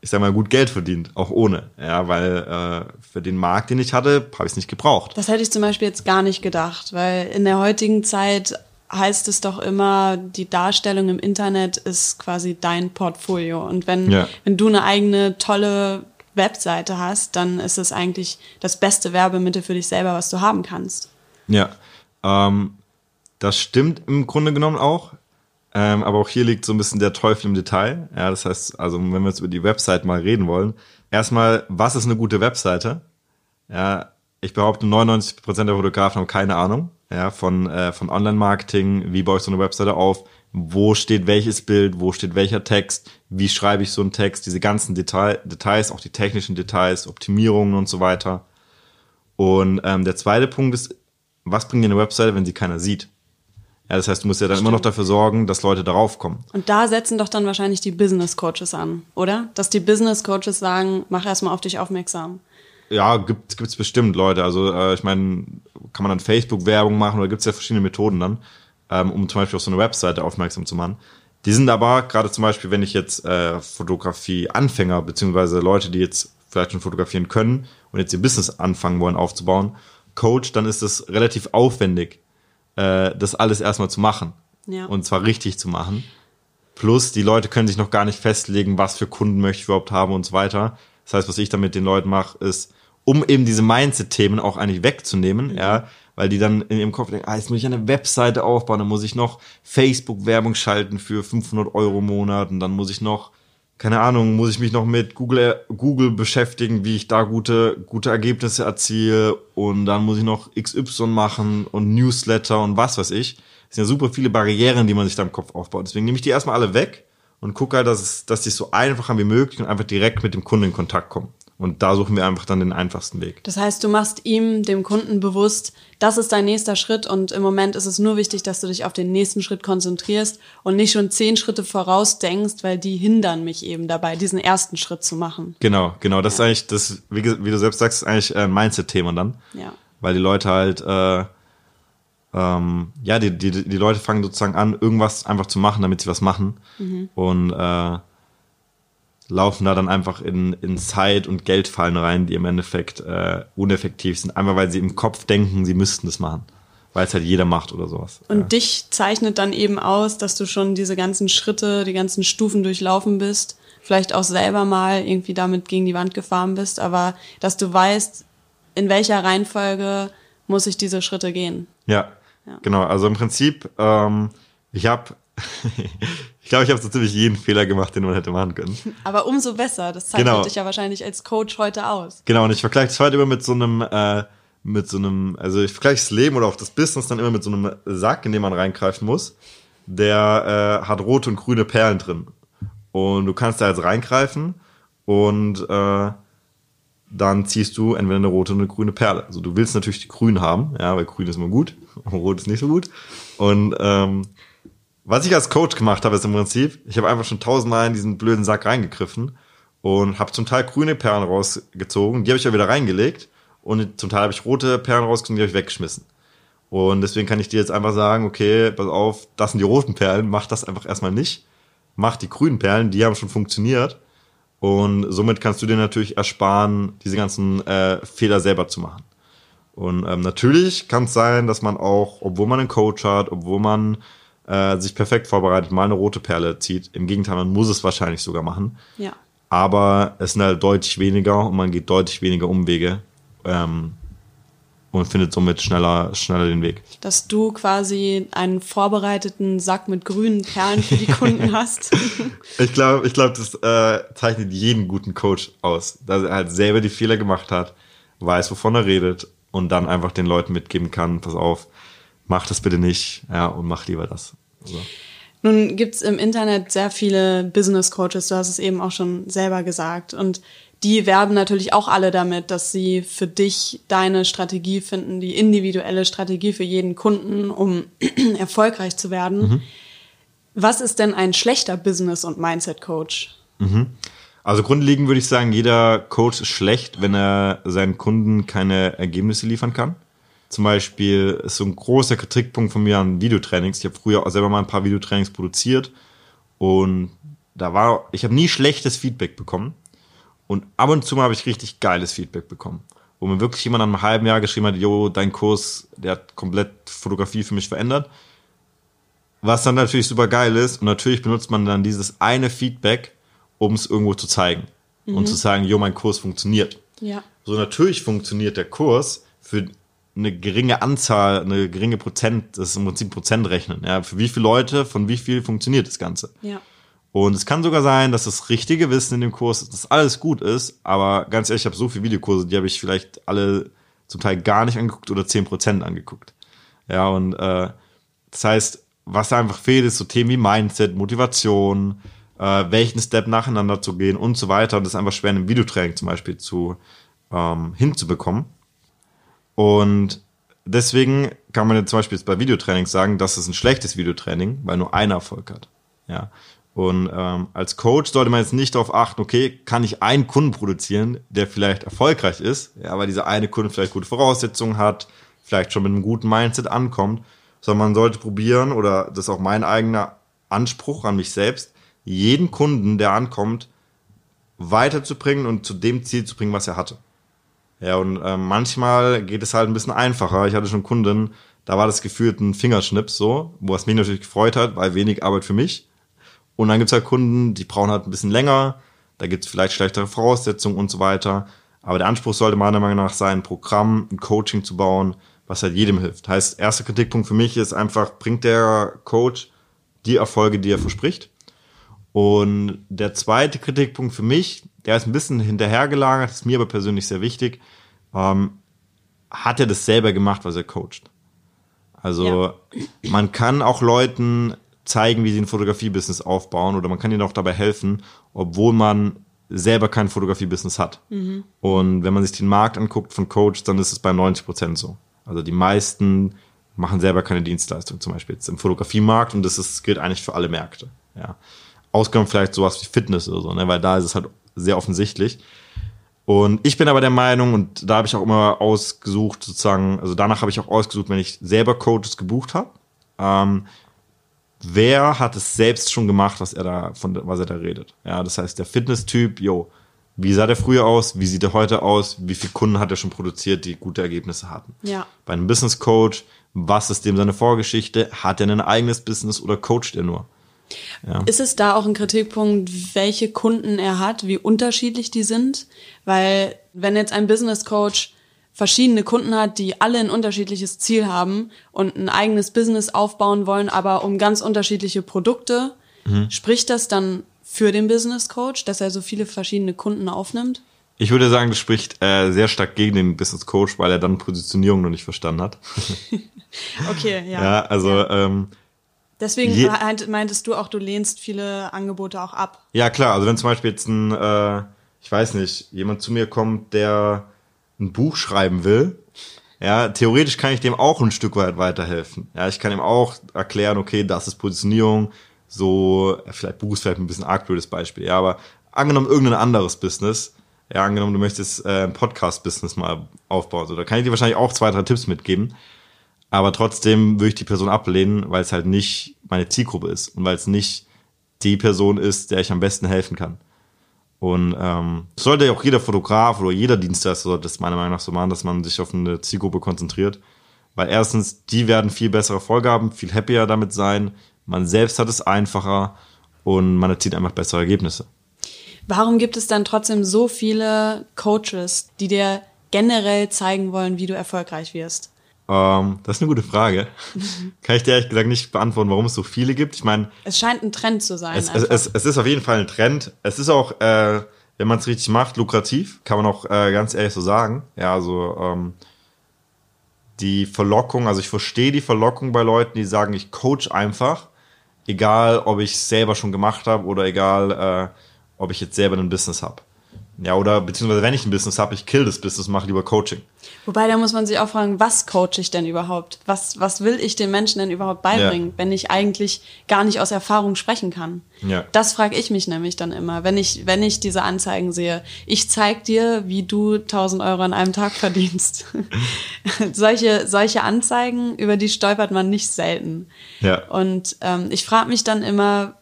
ich sag mal, gut Geld verdient, auch ohne. Ja, weil äh, für den Markt, den ich hatte, habe ich es nicht gebraucht. Das hätte ich zum Beispiel jetzt gar nicht gedacht, weil in der heutigen Zeit heißt es doch immer, die Darstellung im Internet ist quasi dein Portfolio. Und wenn, Ja. wenn du eine eigene tolle Webseite hast, dann ist es eigentlich das beste Werbemittel für dich selber, was du haben kannst. Ja, ähm, das stimmt im Grunde genommen auch. Ähm, aber auch hier liegt so ein bisschen der Teufel im Detail. Ja, das heißt, also wenn wir jetzt über die Website mal reden wollen, erstmal, was ist eine gute Webseite? Ja, ich behaupte, 99% der Fotografen haben keine Ahnung ja, von, äh, von Online-Marketing, wie baue ich so eine Webseite auf, wo steht welches Bild, wo steht welcher Text, wie schreibe ich so einen Text, diese ganzen Detail, Details, auch die technischen Details, Optimierungen und so weiter. Und ähm, der zweite Punkt ist, was bringt dir eine Webseite, wenn sie keiner sieht? Ja, das heißt, du musst ja dann immer noch dafür sorgen, dass Leute darauf kommen. Und da setzen doch dann wahrscheinlich die Business Coaches an, oder? Dass die Business Coaches sagen, mach erstmal auf dich aufmerksam. Ja, gibt gibt's bestimmt Leute. Also äh, ich meine, kann man dann Facebook-Werbung machen oder gibt's ja verschiedene Methoden dann, ähm, um zum Beispiel auf so eine Webseite aufmerksam zu machen. Die sind aber, gerade zum Beispiel, wenn ich jetzt äh, Fotografie-Anfänger, beziehungsweise Leute, die jetzt vielleicht schon fotografieren können und jetzt ihr Business anfangen wollen aufzubauen, Coach, dann ist es relativ aufwendig, äh, das alles erstmal zu machen. Ja. Und zwar richtig zu machen. Plus, die Leute können sich noch gar nicht festlegen, was für Kunden möchte ich überhaupt haben und so weiter. Das heißt, was ich dann mit den Leuten mache, ist, um eben diese Mindset-Themen auch eigentlich wegzunehmen, ja, weil die dann in ihrem Kopf denken, ah, jetzt muss ich eine Webseite aufbauen, dann muss ich noch Facebook-Werbung schalten für 500 Euro im Monat und dann muss ich noch, keine Ahnung, muss ich mich noch mit Google, Google beschäftigen, wie ich da gute, gute Ergebnisse erziele und dann muss ich noch XY machen und Newsletter und was weiß ich. Das sind ja super viele Barrieren, die man sich da im Kopf aufbaut. Deswegen nehme ich die erstmal alle weg und gucke halt, dass, es, dass die so einfach haben wie möglich und einfach direkt mit dem Kunden in Kontakt kommen. Und da suchen wir einfach dann den einfachsten Weg. Das heißt, du machst ihm, dem Kunden bewusst, das ist dein nächster Schritt und im Moment ist es nur wichtig, dass du dich auf den nächsten Schritt konzentrierst und nicht schon zehn Schritte voraus denkst, weil die hindern mich eben dabei, diesen ersten Schritt zu machen. Genau, genau. Das ist eigentlich, das, wie, wie du selbst sagst, ist eigentlich ein Mindset-Thema dann. Ja. Weil die Leute halt, äh, ähm, ja, die, die, die Leute fangen sozusagen an, irgendwas einfach zu machen, damit sie was machen. Und äh, laufen da dann einfach in, in Zeit- und Geldfallen rein, die im Endeffekt äh, uneffektiv sind, einfach weil sie im Kopf denken, sie müssten das machen. Weil es halt jeder macht oder sowas. Und ja. dich zeichnet dann eben aus, dass du schon diese ganzen Schritte, die ganzen Stufen durchlaufen bist, vielleicht auch selber mal irgendwie damit gegen die Wand gefahren bist, aber dass du weißt, in welcher Reihenfolge muss ich diese Schritte gehen. Ja, Ja. genau. Also im Prinzip, ähm, ich habe, ich glaube, ich habe so ziemlich jeden Fehler gemacht, den man hätte machen können. Aber umso besser, das zeichnet Genau. dich ja wahrscheinlich als Coach heute aus. Genau, und ich vergleiche das heute immer mit so einem, äh, mit so einem, also ich vergleiche das Leben oder auch das Business dann immer mit so einem Sack, in den man reingreifen muss. Der äh, hat rote und grüne Perlen drin. Und du kannst da jetzt reingreifen und äh, dann ziehst du entweder eine rote oder eine grüne Perle. Also du willst natürlich die grün haben, ja, weil grün ist immer gut, und rot ist nicht so gut. Und ähm, was ich als Coach gemacht habe, ist im Prinzip, ich habe einfach schon tausendmal in diesen blöden Sack reingegriffen und habe zum Teil grüne Perlen rausgezogen, die habe ich ja wieder reingelegt und zum Teil habe ich rote Perlen rausgezogen, die habe ich weggeschmissen. Und deswegen kann ich dir jetzt einfach sagen, okay, pass auf, das sind die roten Perlen, mach das einfach erstmal nicht. Mach die grünen Perlen, die haben schon funktioniert. Und somit kannst du dir natürlich ersparen, diese ganzen äh, Fehler selber zu machen. Und ähm, natürlich kann es sein, dass man auch, obwohl man einen Coach hat, obwohl man äh, sich perfekt vorbereitet, mal eine rote Perle zieht. Im Gegenteil, man muss es wahrscheinlich sogar machen. Ja. Aber es sind halt deutlich weniger und man geht deutlich weniger Umwege ähm, und findet somit schneller, schneller den Weg. Dass du quasi einen vorbereiteten Sack mit grünen Perlen für die Kunden hast. Ich glaube, ich glaube, das äh, zeichnet jeden guten Coach aus, dass er halt selber die Fehler gemacht hat, weiß, wovon er redet und dann einfach den Leuten mitgeben kann, pass auf, mach das bitte nicht, ja, und mach lieber das. Also, Nun gibt's im Internet sehr viele Business Coaches, du hast es eben auch schon selber gesagt. Und die werben natürlich auch alle damit, dass sie für dich deine Strategie finden, die individuelle Strategie für jeden Kunden, um erfolgreich zu werden. Mhm. Was ist denn ein schlechter Business- und Mindset-Coach? Mhm. Also grundlegend würde ich sagen, jeder Coach ist schlecht, wenn er seinen Kunden keine Ergebnisse liefern kann. Zum Beispiel ist so ein großer Kritikpunkt von mir an Videotrainings. Ich habe früher auch selber mal ein paar Videotrainings produziert und da war, ich habe nie schlechtes Feedback bekommen. Und ab und zu mal habe ich richtig geiles Feedback bekommen. Wo mir wirklich jemand nach einem halben Jahr geschrieben hat, jo, dein Kurs, der hat komplett Fotografie für mich verändert. Was dann natürlich super geil ist. Und natürlich benutzt man dann dieses eine Feedback, um es irgendwo zu zeigen. Mhm. Und zu sagen, jo, mein Kurs funktioniert. Ja. So natürlich funktioniert der Kurs für eine geringe Anzahl, eine geringe Prozent, das ist im Prinzip Prozent rechnen. Ja, für wie viele Leute, von wie viel funktioniert das Ganze? Ja. Und es kann sogar sein, dass das richtige Wissen in dem Kurs, dass alles gut ist, aber ganz ehrlich, ich habe so viele Videokurse, die habe ich vielleicht alle zum Teil gar nicht angeguckt oder zehn Prozent angeguckt. Ja, und äh, das heißt, was da einfach fehlt, ist so Themen wie Mindset, Motivation, äh, welchen Step nacheinander zu gehen und so weiter. Und das ist einfach schwer in einem Videotraining zum Beispiel zu ähm, hinzubekommen. Und deswegen kann man jetzt zum Beispiel jetzt bei Videotrainings sagen, dass es ein schlechtes Videotraining, weil nur einer Erfolg hat. Ja. Und ähm, als Coach sollte man jetzt nicht darauf achten, okay, kann ich einen Kunden produzieren, der vielleicht erfolgreich ist, ja, weil dieser eine Kunde vielleicht gute Voraussetzungen hat, vielleicht schon mit einem guten Mindset ankommt, sondern man sollte probieren, oder das ist auch mein eigener Anspruch an mich selbst, jeden Kunden, der ankommt, weiterzubringen und zu dem Ziel zu bringen, was er hatte. Ja, und äh, manchmal geht es halt ein bisschen einfacher. Ich hatte schon Kunden, da war das gefühlt ein Fingerschnips so, wo es mich natürlich gefreut hat, weil wenig Arbeit für mich. Und dann gibt's halt Kunden, die brauchen halt ein bisschen länger, da gibt's vielleicht schlechtere Voraussetzungen und so weiter. Aber der Anspruch sollte meiner Meinung nach sein, ein Programm, ein Coaching zu bauen, was halt jedem hilft. Heißt, erster Kritikpunkt für mich ist einfach, bringt der Coach die Erfolge, die er verspricht? Und der zweite Kritikpunkt für mich, der ist ein bisschen hinterhergelagert, ist mir aber persönlich sehr wichtig, ähm, hat er das selber gemacht, was er coacht? Also ja. man kann auch Leuten zeigen, wie sie ein Fotografie-Business aufbauen oder man kann ihnen auch dabei helfen, obwohl man selber kein Fotografie-Business hat. Mhm. Und wenn man sich den Markt anguckt von Coach, dann ist es bei 90 Prozent so. Also die meisten machen selber keine Dienstleistung, zum Beispiel jetzt im Fotografiemarkt und das ist, gilt eigentlich für alle Märkte. Ja. Ausgenommen vielleicht sowas wie Fitness oder so, ne? weil da ist es halt sehr offensichtlich. Und ich bin aber der Meinung, und da habe ich auch immer ausgesucht, sozusagen, also danach habe ich auch ausgesucht, wenn ich selber Coaches gebucht habe, ähm, wer hat es selbst schon gemacht, was er da, von was er da redet. Ja, das heißt, der Fitness-Typ, yo, wie sah der früher aus? Wie sieht er heute aus? Wie viele Kunden hat er schon produziert, die gute Ergebnisse hatten? Ja. Bei einem Business Coach, was ist dem seine Vorgeschichte? Hat er ein eigenes Business oder coacht er nur? Ja. Ist es da auch ein Kritikpunkt, welche Kunden er hat, wie unterschiedlich die sind? Weil wenn jetzt ein Business Coach verschiedene Kunden hat, die alle ein unterschiedliches Ziel haben und ein eigenes Business aufbauen wollen, aber um ganz unterschiedliche Produkte, mhm. spricht das dann für den Business Coach, dass er so viele verschiedene Kunden aufnimmt? Ich würde sagen, das spricht äh, sehr stark gegen den Business Coach, weil er dann Positionierung noch nicht verstanden hat. okay, ja. Ja, also ja. Ähm, Deswegen meintest du auch, du lehnst viele Angebote auch ab. Ja, klar. Also wenn zum Beispiel jetzt ein, äh, ich weiß nicht, jemand zu mir kommt, der ein Buch schreiben will, ja, theoretisch kann ich dem auch ein Stück weit weiterhelfen. Ja, ich kann ihm auch erklären, okay, das ist Positionierung, so, vielleicht Buch ist vielleicht ein bisschen arg blödes Beispiel, ja, aber angenommen irgendein anderes Business, ja, angenommen du möchtest äh, ein Podcast-Business mal aufbauen, so, da kann ich dir wahrscheinlich auch zwei, drei Tipps mitgeben, aber trotzdem würde ich die Person ablehnen, weil es halt nicht meine Zielgruppe ist und weil es nicht die Person ist, der ich am besten helfen kann. Und ähm, sollte ja auch jeder Fotograf oder jeder Dienstleister sollte es meiner Meinung nach so machen, dass man sich auf eine Zielgruppe konzentriert. Weil erstens, die werden viel bessere Erfolge haben, viel happier damit sein, man selbst hat es einfacher und man erzielt einfach bessere Ergebnisse. Warum gibt es dann trotzdem so viele Coaches, die dir generell zeigen wollen, wie du erfolgreich wirst? Ähm, das ist eine gute Frage. Kann ich dir ehrlich gesagt nicht beantworten, warum es so viele gibt. Ich meine, es scheint ein Trend zu sein. Es, es, es, es, ist auf jeden Fall ein Trend. Es ist auch, äh, wenn man es richtig macht, lukrativ, kann man auch äh, ganz ehrlich so sagen. Ja, also ähm, die Verlockung, also ich verstehe die Verlockung bei Leuten, die sagen, ich coach einfach, egal ob ich es selber schon gemacht habe oder egal, äh, ob ich jetzt selber ein Business habe. Ja, oder beziehungsweise wenn ich ein Business habe, ich kill das Business, mache lieber Coaching. Wobei, da muss man sich auch fragen, was coache ich denn überhaupt? Was, was will ich den Menschen denn überhaupt beibringen, Ja. wenn ich eigentlich gar nicht aus Erfahrung sprechen kann? Ja. Das frage ich mich nämlich dann immer, wenn ich, wenn ich diese Anzeigen sehe. Ich zeig dir, wie du 1000 Euro an einem Tag verdienst. solche, solche Anzeigen, über die stolpert man nicht selten. Ja. Und ähm, ich frage mich dann immer,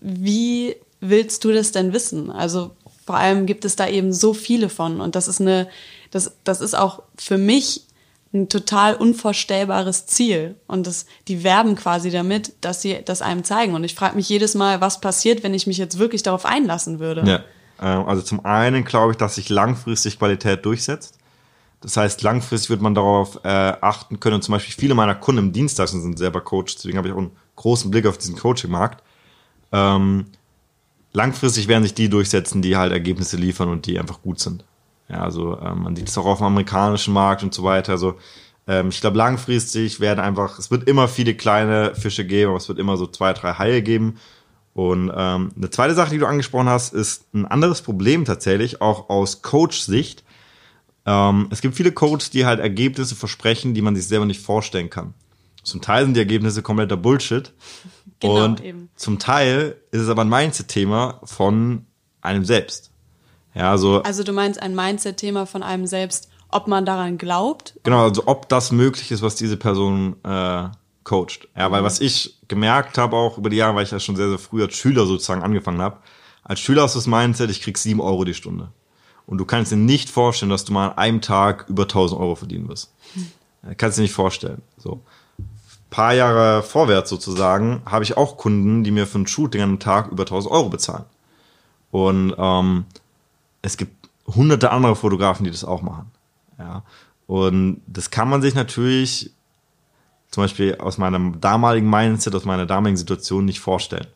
wie willst du das denn wissen? Also vor allem gibt es da eben so viele von und das ist eine, das, das ist auch für mich ein total unvorstellbares Ziel und das, die werben quasi damit, dass sie das einem zeigen und ich frage mich jedes Mal, was passiert, wenn ich mich jetzt wirklich darauf einlassen würde. Ja. Ähm, Also zum einen glaube ich, dass sich langfristig Qualität durchsetzt. Das heißt, langfristig wird man darauf äh, achten können. Und zum Beispiel viele meiner Kunden im Dienstleistung sind selber Coach, deswegen habe ich auch einen großen Blick auf diesen Coaching-Markt. Ähm, langfristig werden sich die durchsetzen, die halt Ergebnisse liefern und die einfach gut sind. Ja, also ähm, man sieht es auch auf dem amerikanischen Markt und so weiter. Also ähm, ich glaube, langfristig werden einfach, es wird immer viele kleine Fische geben, aber es wird immer so zwei, drei Haie geben. Und ähm, eine zweite Sache, die du angesprochen hast, ist ein anderes Problem tatsächlich, auch aus Coach-Sicht. Ähm, es gibt viele Coaches, die halt Ergebnisse versprechen, die man sich selber nicht vorstellen kann. Zum Teil sind die Ergebnisse kompletter Bullshit. Genau, und eben. zum Teil ist es aber ein Mindset-Thema von einem selbst. Ja, also, Also du meinst ein Mindset-Thema von einem selbst, ob man daran glaubt? genau, also ob das möglich ist, was diese Person äh, coacht. Ja, weil was ich gemerkt habe auch über die Jahre, weil ich ja schon sehr, sehr früh als Schüler sozusagen angefangen habe, als Schüler hast du das Mindset, ich krieg sieben Euro die Stunde. Und du kannst dir nicht vorstellen, dass du mal an einem Tag über 1000 Euro verdienen wirst. Äh, Kannst dir nicht vorstellen. So. Paar Jahre vorwärts sozusagen habe ich auch Kunden, die mir für ein Shooting einem Tag über 1000 Euro bezahlen. Und ähm, es gibt hunderte andere Fotografen, die das auch machen. Ja. Und das kann man sich natürlich zum Beispiel aus meinem damaligen Mindset, aus meiner damaligen Situation nicht vorstellen.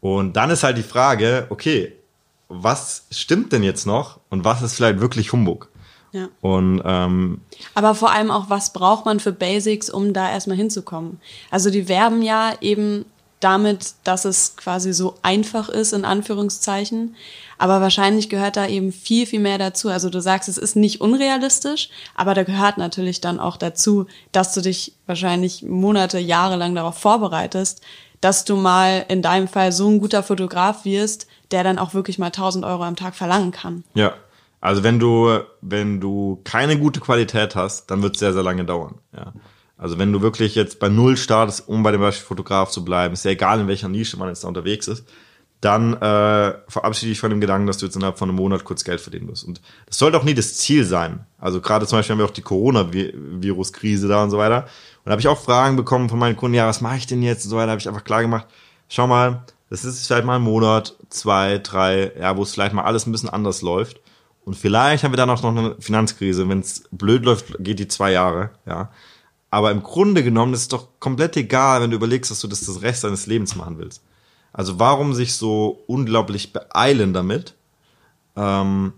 Und dann ist halt die Frage, okay, was stimmt denn jetzt noch und was ist vielleicht wirklich Humbug? Ja. Und ähm, Aber vor allem auch, was braucht man für Basics, um da erstmal hinzukommen? Also die werben ja eben damit, dass es quasi so einfach ist, in Anführungszeichen. Aber wahrscheinlich gehört da eben viel, viel mehr dazu. Also du sagst, es ist nicht unrealistisch, aber da gehört natürlich dann auch dazu, dass du dich wahrscheinlich Monate, Jahre lang darauf vorbereitest, dass du mal in deinem Fall so ein guter Fotograf wirst, der dann auch wirklich mal 1000 Euro am Tag verlangen kann. ja, also wenn du, wenn du keine gute Qualität hast, dann wird es sehr, sehr lange dauern. Ja. Also wenn du wirklich jetzt bei Null startest, um bei dem Beispiel Fotograf zu bleiben, ist ja egal, in welcher Nische man jetzt da unterwegs ist, dann äh, verabschiede ich von dem Gedanken, dass du jetzt innerhalb von einem Monat kurz Geld verdienen wirst. Und das sollte auch nie das Ziel sein. Also gerade zum Beispiel haben wir auch die Corona-Virus-Krise da und so weiter. Und da habe ich auch Fragen bekommen von meinen Kunden, ja, was mache ich denn jetzt und so weiter. habe ich einfach klar gemacht, schau mal, das ist vielleicht mal ein Monat, zwei, drei, ja, wo es vielleicht mal alles ein bisschen anders läuft. Und vielleicht haben wir dann auch noch eine Finanzkrise. Wenn es blöd läuft, geht die zwei Jahre, ja. Aber im Grunde genommen ist es doch komplett egal, wenn du überlegst, dass du das das Rest deines Lebens machen willst. Also warum sich so unglaublich beeilen damit, ähm,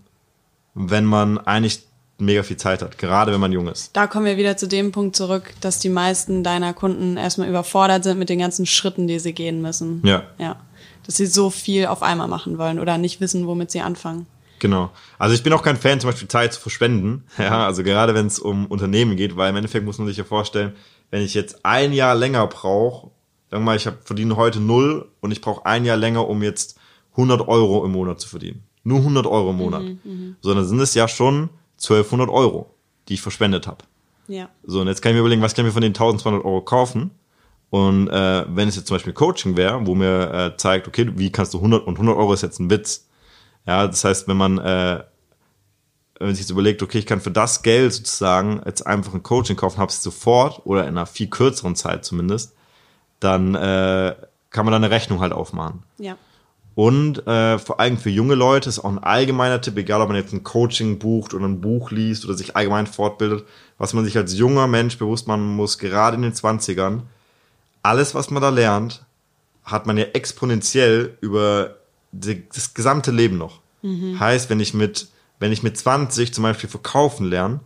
wenn man eigentlich mega viel Zeit hat, gerade wenn man jung ist. Da kommen wir wieder zu dem Punkt zurück, dass die meisten deiner Kunden erstmal überfordert sind mit den ganzen Schritten, die sie gehen müssen. Ja. Ja. Dass sie so viel auf einmal machen wollen oder nicht wissen, womit sie anfangen. Genau. Also ich bin auch kein Fan, zum Beispiel Zeit zu verschwenden. Ja, also gerade wenn es um Unternehmen geht, weil im Endeffekt muss man sich ja vorstellen, wenn ich jetzt ein Jahr länger brauche, sagen wir mal, ich hab, verdiene heute null und ich brauche ein Jahr länger, um jetzt 100 Euro im Monat zu verdienen. Nur 100 Euro im Monat. Sondern sind es ja schon 1200 Euro, die ich verschwendet habe. Ja. So, und jetzt kann ich mir überlegen, was kann ich mir von den 1200 Euro kaufen? Und äh, wenn es jetzt zum Beispiel Coaching wäre, wo mir äh, zeigt, okay, wie kannst du 100 und 100 Euro ist jetzt ein Witz. Ja, das heißt, wenn man äh, wenn man sich jetzt überlegt, okay, ich kann für das Geld sozusagen jetzt einfach ein Coaching kaufen, habe es sofort oder in einer viel kürzeren Zeit zumindest, dann äh, kann man da eine Rechnung halt aufmachen. Ja. Und äh, vor allem für junge Leute ist auch ein allgemeiner Tipp, egal ob man jetzt ein Coaching bucht oder ein Buch liest oder sich allgemein fortbildet, was man sich als junger Mensch bewusst machen muss, gerade in den 20ern, alles, was man da lernt, hat man ja exponentiell über die, das gesamte Leben noch. Heißt, wenn ich mit, wenn ich mit 20 zum Beispiel verkaufen lerne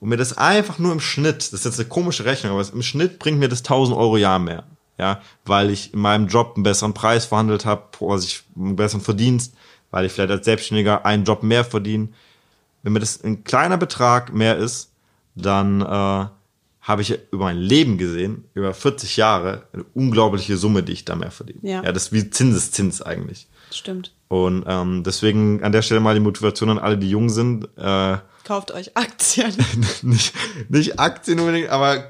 und mir das einfach nur im Schnitt, das ist jetzt eine komische Rechnung, aber im Schnitt bringt mir das 1000 Euro Jahr mehr. Ja, weil ich in meinem Job einen besseren Preis verhandelt habe, also ich einen besseren Verdienst, weil ich vielleicht als Selbstständiger einen Job mehr verdiene. Wenn mir das ein kleiner Betrag mehr ist, dann äh, habe ich über mein Leben gesehen, über 40 Jahre, eine unglaubliche Summe, die ich da mehr verdiene. Ja. ja das ist wie Zinseszins eigentlich. Stimmt. Und ähm, deswegen an der Stelle mal die Motivation an alle, die jung sind. Äh, Kauft euch Aktien. nicht, nicht Aktien unbedingt, aber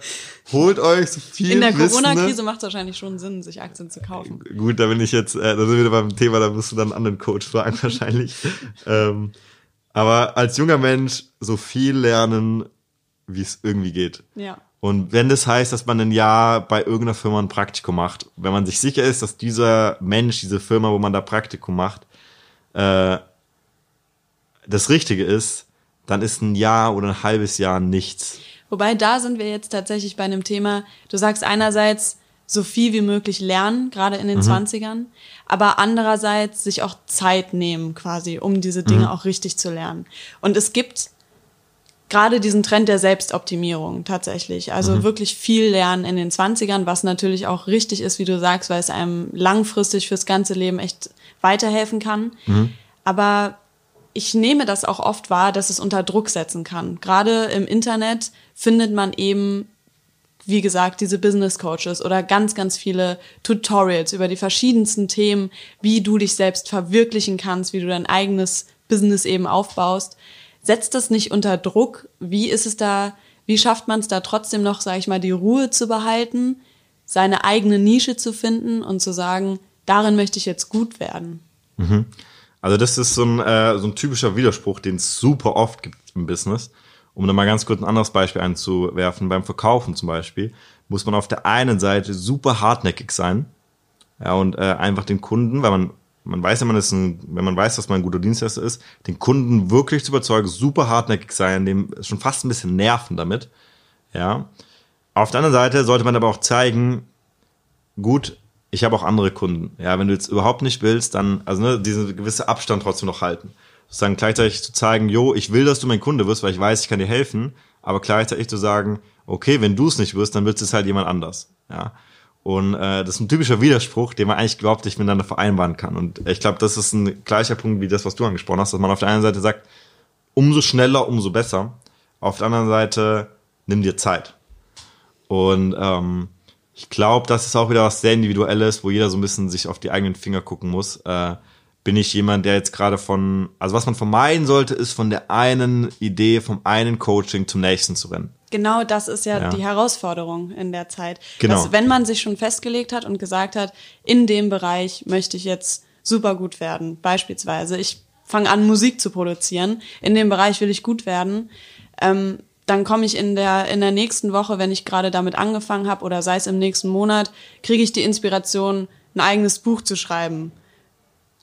holt euch so viel In der Wissende- Corona-Krise macht es wahrscheinlich schon Sinn, sich Aktien zu kaufen. Gut, da bin ich jetzt, äh, da sind wir wieder beim Thema, da musst du dann einen anderen Coach fragen wahrscheinlich. ähm, aber als junger Mensch so viel lernen, wie es irgendwie geht. Ja. Und wenn das heißt, dass man ein Jahr bei irgendeiner Firma ein Praktikum macht, wenn man sich sicher ist, dass dieser Mensch, diese Firma, wo man da Praktikum macht, äh, das Richtige ist, dann ist ein Jahr oder ein halbes Jahr nichts. Wobei da sind wir jetzt tatsächlich bei einem Thema, du sagst einerseits so viel wie möglich lernen, gerade in den Mhm. 20ern, aber andererseits sich auch Zeit nehmen quasi, um diese Dinge auch richtig zu lernen. Und es gibt gerade diesen Trend der Selbstoptimierung tatsächlich. Also wirklich viel lernen in den 20ern, was natürlich auch richtig ist, wie du sagst, weil es einem langfristig fürs ganze Leben echt weiterhelfen kann. Aber ich nehme das auch oft wahr, dass es unter Druck setzen kann. Gerade im Internet findet man eben, wie gesagt, diese Business Coaches oder ganz, ganz viele Tutorials über die verschiedensten Themen, wie du dich selbst verwirklichen kannst, wie du dein eigenes Business eben aufbaust. Setzt das nicht unter Druck? Wie ist es da, wie schafft man es da trotzdem noch, sage ich mal, die Ruhe zu behalten, seine eigene Nische zu finden und zu sagen, darin möchte ich jetzt gut werden? Also das ist so ein, äh, so ein typischer Widerspruch, den es super oft gibt im Business. Um da mal ganz kurz ein anderes Beispiel einzuwerfen, beim Verkaufen zum Beispiel, muss man auf der einen Seite super hartnäckig sein, ja, und äh, einfach den Kunden, weil man, man weiß ja, man ist ein, wenn man weiß, dass man ein guter Dienstleister ist, den Kunden wirklich zu überzeugen, super hartnäckig sein, dem schon fast ein bisschen nerven damit, ja. Auf der anderen Seite sollte man aber auch zeigen, gut, ich habe auch andere Kunden. Ja, wenn du jetzt überhaupt nicht willst, dann, also ne, diesen gewisse Abstand trotzdem noch halten. Sozusagen gleichzeitig zu zeigen, jo, ich will, dass du mein Kunde wirst, weil ich weiß, ich kann dir helfen, aber gleichzeitig zu sagen, okay, wenn du es nicht wirst, dann wird es halt jemand anders. Ja. Und äh, das ist ein typischer Widerspruch, den man eigentlich glaubt, nicht miteinander vereinbaren kann. Und ich glaube, das ist ein gleicher Punkt wie das, was du angesprochen hast, dass man auf der einen Seite sagt, umso schneller, umso besser. Auf der anderen Seite, nimm dir Zeit. Und ähm, ich glaube, das ist auch wieder was sehr Individuelles, wo jeder so ein bisschen sich auf die eigenen Finger gucken muss. Äh, bin ich jemand, der jetzt gerade von, also was man vermeiden sollte, ist von der einen Idee, vom einen Coaching zum nächsten zu rennen. Genau das ist ja, Ja. die Herausforderung in der Zeit. Genau. Dass, wenn man sich schon festgelegt hat und gesagt hat, in dem Bereich möchte ich jetzt super gut werden. Beispielsweise, ich fange an, Musik zu produzieren. In dem Bereich will ich gut werden. Ähm, dann komme ich in der, in der nächsten Woche, wenn ich gerade damit angefangen habe, oder sei es im nächsten Monat, kriege ich die Inspiration, ein eigenes Buch zu schreiben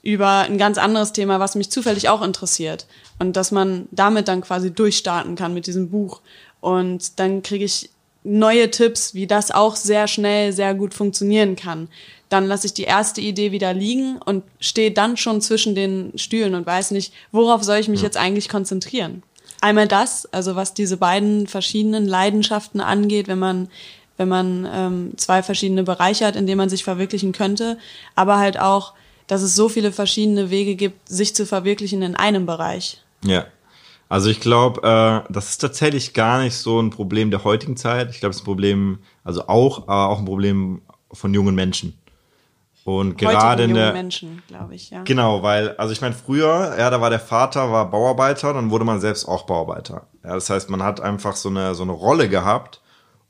über ein ganz anderes Thema, was mich zufällig auch interessiert. Und dass man damit dann quasi durchstarten kann mit diesem Buch. Und dann kriege ich neue Tipps, wie das auch sehr schnell, sehr gut funktionieren kann. Dann lasse ich die erste Idee wieder liegen und stehe dann schon zwischen den Stühlen und weiß nicht, worauf soll ich mich jetzt eigentlich konzentrieren. Einmal das, also was diese beiden verschiedenen Leidenschaften angeht, wenn man wenn man ähm, zwei verschiedene Bereiche hat, in denen man sich verwirklichen könnte, aber halt auch, dass es so viele verschiedene Wege gibt, sich zu verwirklichen in einem Bereich. Ja. Also ich glaube, äh, das ist tatsächlich gar nicht so ein Problem der heutigen Zeit. Ich glaube, es ist ein Problem, also auch, aber auch ein Problem von jungen Menschen. Und gerade in der, Menschen, glaube ich, ja. Genau, weil, also ich meine, früher, ja, da war der Vater, war Bauarbeiter, dann wurde man selbst auch Bauarbeiter. Ja, das heißt, man hat einfach so eine, so eine Rolle gehabt.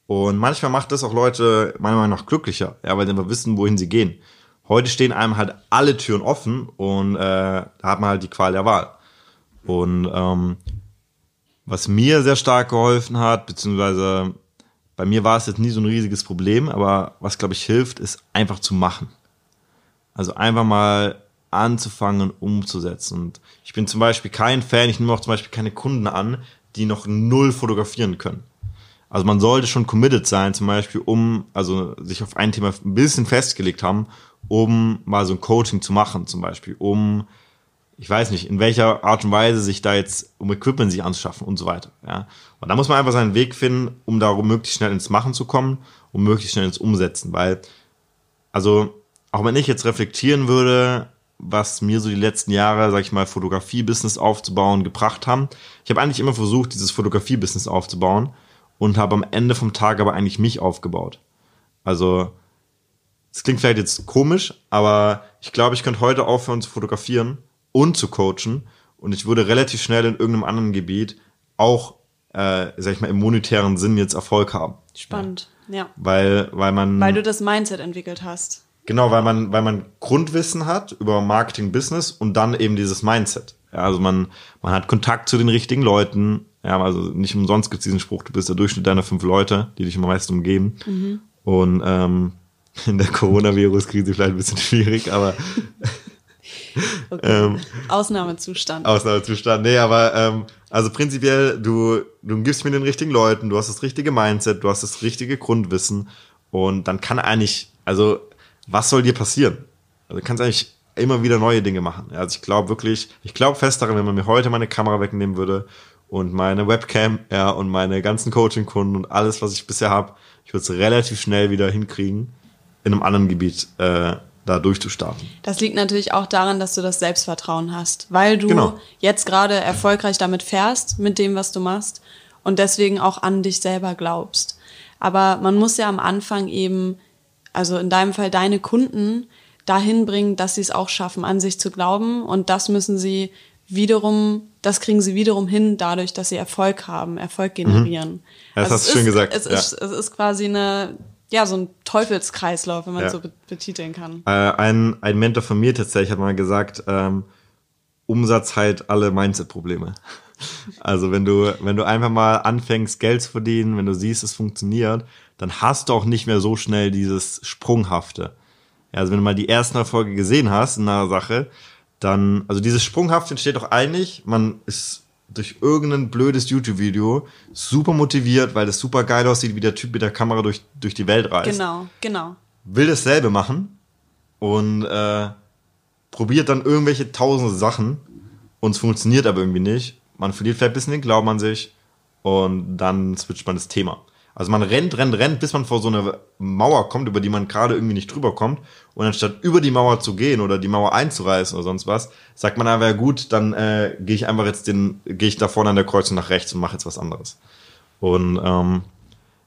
Und manchmal macht das auch Leute meiner Meinung nach glücklicher, ja, weil sie einfach wissen, wohin sie gehen. Heute stehen einem halt alle Türen offen und äh, da hat man halt die Qual der Wahl. Und ähm, was mir sehr stark geholfen hat, beziehungsweise bei mir war es jetzt nie so ein riesiges Problem, aber was, glaube ich, hilft, ist einfach zu machen. Also einfach mal anzufangen, umzusetzen. Und ich bin zum Beispiel kein Fan, ich nehme auch zum Beispiel keine Kunden an, die noch null fotografieren können. Also man sollte schon committed sein, zum Beispiel, um, also sich auf ein Thema ein bisschen festgelegt haben, um mal so ein Coaching zu machen, zum Beispiel, um, ich weiß nicht, in welcher Art und Weise sich da jetzt, um Equipment sich anzuschaffen und so weiter, ja. Und da muss man einfach seinen Weg finden, um da möglichst schnell ins Machen zu kommen, um möglichst schnell ins Umsetzen, weil, also, auch wenn ich jetzt reflektieren würde, was mir so die letzten Jahre, sag ich mal, Fotografie-Business aufzubauen, gebracht haben. Ich habe eigentlich immer versucht, dieses Fotografie-Business aufzubauen und habe am Ende vom Tag aber eigentlich mich aufgebaut. Also, es klingt vielleicht jetzt komisch, aber ich glaube, ich könnte heute aufhören zu fotografieren und zu coachen und ich würde relativ schnell in irgendeinem anderen Gebiet auch, äh, sag ich mal, im monetären Sinn jetzt Erfolg haben. Spannend, ja. Weil, weil man. Weil du das Mindset entwickelt hast. Genau, weil man, weil man Grundwissen hat über Marketing, Business und dann eben dieses Mindset. Ja, also man, man hat Kontakt zu den richtigen Leuten. Ja, also nicht umsonst gibt es diesen Spruch, du bist der Durchschnitt deiner fünf Leute, die dich am meisten umgeben. Mhm. Und ähm, in der Coronavirus-Krise vielleicht ein bisschen schwierig, aber Okay. Ähm, Ausnahmezustand. Ausnahmezustand. Nee, aber ähm, also prinzipiell, du, du gibst mir den richtigen Leuten, du hast das richtige Mindset, du hast das richtige Grundwissen und dann kann eigentlich, also was soll dir passieren? Also du kannst eigentlich immer wieder neue Dinge machen. Also ich glaube wirklich, ich glaube fest daran, wenn man mir heute meine Kamera wegnehmen würde und meine Webcam, ja, und meine ganzen Coaching-Kunden und alles, was ich bisher habe, ich würde es relativ schnell wieder hinkriegen, in einem anderen Gebiet äh, da durchzustarten. Das liegt natürlich auch daran, dass du das Selbstvertrauen hast, weil du Genau. jetzt gerade erfolgreich damit fährst, mit dem, was du machst und deswegen auch an dich selber glaubst. Aber man muss ja am Anfang eben, also in deinem Fall deine Kunden dahin bringen, dass sie es auch schaffen, an sich zu glauben und das müssen sie wiederum, das kriegen sie wiederum hin, dadurch, dass sie Erfolg haben, Erfolg generieren. Mhm. Das Also hast du schön ist, gesagt, Es ja. ist, es ist quasi eine, ja, so ein Teufelskreislauf, wenn man Ja. so be- betiteln kann. Äh, ein, ein Mentor von mir tatsächlich hat mal gesagt, ähm, Umsatz heilt alle Mindset-Probleme. Also wenn du, wenn du einfach mal anfängst, Geld zu verdienen, wenn du siehst, es funktioniert, dann hast du auch nicht mehr so schnell dieses Sprunghafte. Ja, also wenn du mal die ersten Erfolge gesehen hast in einer Sache, dann, also dieses Sprunghafte entsteht doch eigentlich, man ist durch irgendein blödes YouTube-Video super motiviert, weil das super geil aussieht, wie der Typ mit der Kamera durch, durch die Welt reist Genau, genau. will dasselbe machen und äh, probiert dann irgendwelche tausende Sachen und es funktioniert aber irgendwie nicht. Man verliert vielleicht ein bisschen den Glauben an sich und dann switcht man das Thema. Also man rennt, rennt, rennt, bis man vor so eine Mauer kommt, über die man gerade irgendwie nicht drüber kommt. Und anstatt über die Mauer zu gehen oder die Mauer einzureißen oder sonst was, sagt man aber, ja gut, dann äh, gehe ich einfach jetzt den, gehe ich da vorne an der Kreuzung nach rechts und mache jetzt was anderes. Und ähm,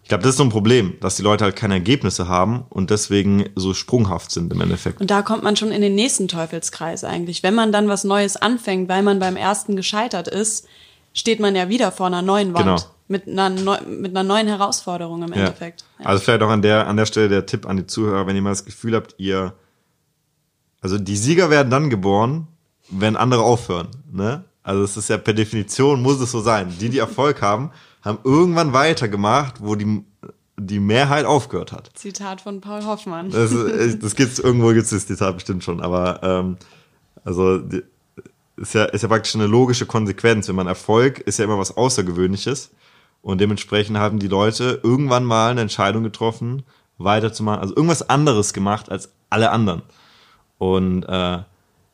ich glaube, das ist so ein Problem, dass die Leute halt keine Ergebnisse haben und deswegen so sprunghaft sind im Endeffekt. Und da kommt man schon in den nächsten Teufelskreis eigentlich. Wenn man dann was Neues anfängt, weil man beim ersten gescheitert ist, steht man ja wieder vor einer neuen Wand. Genau. Mit, einer neu, mit einer neuen Herausforderung im Endeffekt. Ja. Also vielleicht auch an der, an der Stelle der Tipp an die Zuhörer, wenn ihr mal das Gefühl habt, ihr, also die Sieger werden dann geboren, wenn andere aufhören, ne? Also es ist ja per Definition muss es so sein. Die, die Erfolg haben, haben irgendwann weitergemacht, wo die, die Mehrheit aufgehört hat. Zitat von Paul Hoffmann. Das, ist, das gibt's irgendwo gibt's das Zitat bestimmt schon, aber ähm, also die, ist ja ist ja praktisch eine logische Konsequenz. Wenn man Erfolg ist ja immer was Außergewöhnliches und dementsprechend haben die Leute irgendwann mal eine Entscheidung getroffen, weiterzumachen, also irgendwas anderes gemacht als alle anderen. Und äh,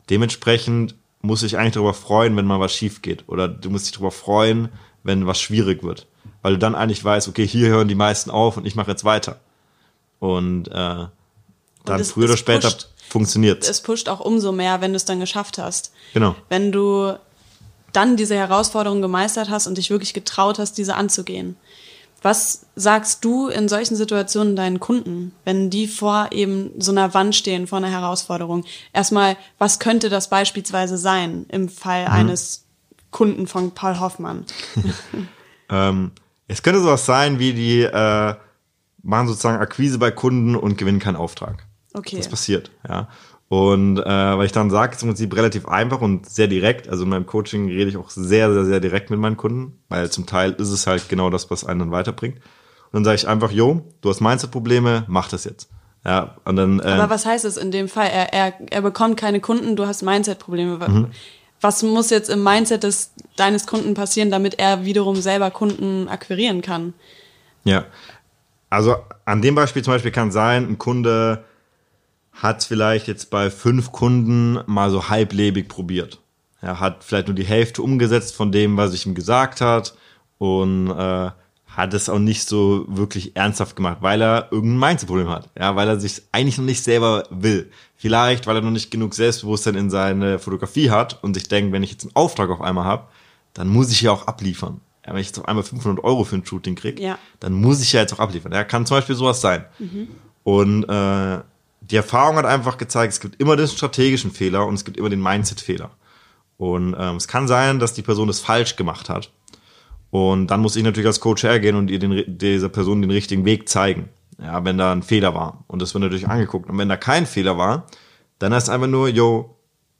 dementsprechend muss ich eigentlich darüber freuen, wenn mal was schief geht. Oder du musst dich darüber freuen, wenn was schwierig wird. Weil du dann eigentlich weißt, okay, hier hören die meisten auf und ich mache jetzt weiter. Und äh, dann es- früher oder es später pusht- funktioniert Es pusht auch umso mehr, wenn du es dann geschafft hast. Genau. Wenn du dann diese Herausforderung gemeistert hast und dich wirklich getraut hast, diese anzugehen. Was sagst du in solchen Situationen deinen Kunden, wenn die vor eben so einer Wand stehen, vor einer Herausforderung? Erstmal, was könnte das beispielsweise sein im Fall Mhm. eines Kunden von Paul Hoffmann? Ähm, es könnte sowas sein, wie die äh, machen sozusagen Akquise bei Kunden und gewinnen keinen Auftrag. Okay. Das passiert, ja. Und äh, weil ich dann sage, ist im Prinzip relativ einfach und sehr direkt. Also in meinem Coaching rede ich auch sehr, sehr, sehr direkt mit meinen Kunden, weil zum Teil ist es halt genau das, was einen dann weiterbringt. Und dann sage ich einfach, jo, du hast Mindset-Probleme, mach das jetzt. Ja, und dann, äh, Aber was heißt es in dem Fall? Er, er, er bekommt keine Kunden, du hast Mindset-Probleme. Mhm. Was muss jetzt im Mindset des, deines Kunden passieren, damit er wiederum selber Kunden akquirieren kann? Ja. Also an dem Beispiel zum Beispiel kann sein, ein Kunde hat vielleicht jetzt bei fünf Kunden mal so halblebig probiert. Er hat vielleicht nur die Hälfte umgesetzt von dem, was ich ihm gesagt hat und äh, hat es auch nicht so wirklich ernsthaft gemacht, weil er irgendein Mindset-Problem hat. Ja, weil er sich eigentlich noch nicht selber will. Vielleicht, weil er noch nicht genug Selbstbewusstsein in seine Fotografie hat und sich denkt, wenn ich jetzt einen Auftrag auf einmal habe, dann muss ich ja auch abliefern. Ja, wenn ich jetzt auf einmal 500 Euro für ein Shooting kriege, Ja. dann muss ich ja jetzt auch abliefern. Ja, kann zum Beispiel sowas sein. Und äh, die Erfahrung hat einfach gezeigt, es gibt immer den strategischen Fehler und es gibt immer den Mindset-Fehler. Und ähm, es kann sein, dass die Person das falsch gemacht hat. Und dann muss ich natürlich als Coach hergehen und ihr den, dieser Person den richtigen Weg zeigen. Ja, wenn da ein Fehler war. Und das wird natürlich angeguckt. Und wenn da kein Fehler war, dann heißt es einfach nur, yo,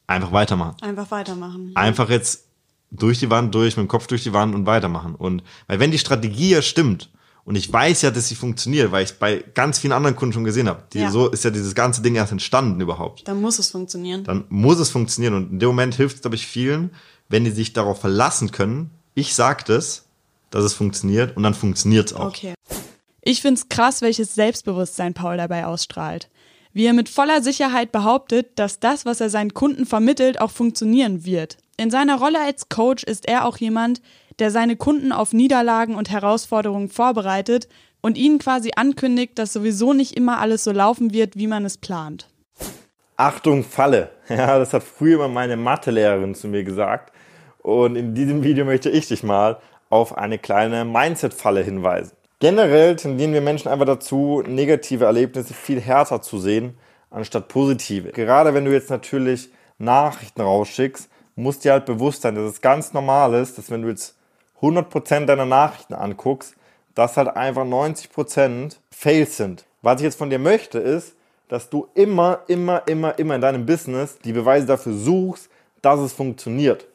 einfach weitermachen. Einfach weitermachen. Einfach jetzt durch die Wand durch, mit dem Kopf durch die Wand und weitermachen. Und weil wenn die Strategie ja stimmt, und ich weiß ja, dass sie funktioniert, weil ich bei ganz vielen anderen Kunden schon gesehen habe, die, Ja. so ist ja dieses ganze Ding erst entstanden überhaupt Dann muss es funktionieren. dann muss es funktionieren. Und in dem Moment hilft es, glaube ich, vielen, wenn die sich darauf verlassen können, ich sag das, dass es funktioniert und dann funktioniert es auch. Okay. Ich find's krass, welches Selbstbewusstsein Paul dabei ausstrahlt. Wie er mit voller Sicherheit behauptet, dass das, was er seinen Kunden vermittelt, auch funktionieren wird. In seiner Rolle als Coach ist er auch jemand, der seine Kunden auf Niederlagen und Herausforderungen vorbereitet und ihnen quasi ankündigt, dass sowieso nicht immer alles so laufen wird, wie man es plant. Achtung, Falle. Ja, das hat früher immer meine Mathelehrerin zu mir gesagt. Und in diesem Video möchte ich dich mal auf eine kleine Mindset-Falle hinweisen. Generell tendieren wir Menschen einfach dazu, negative Erlebnisse viel härter zu sehen, anstatt positive. Gerade wenn du jetzt natürlich Nachrichten rausschickst, musst dir halt bewusst sein, dass es ganz normal ist, dass wenn du jetzt 100% deiner Nachrichten anguckst, dass halt einfach 90% Fails sind. Was ich jetzt von dir möchte, ist, dass du immer, immer, immer, immer in deinem Business die Beweise dafür suchst, dass es funktioniert.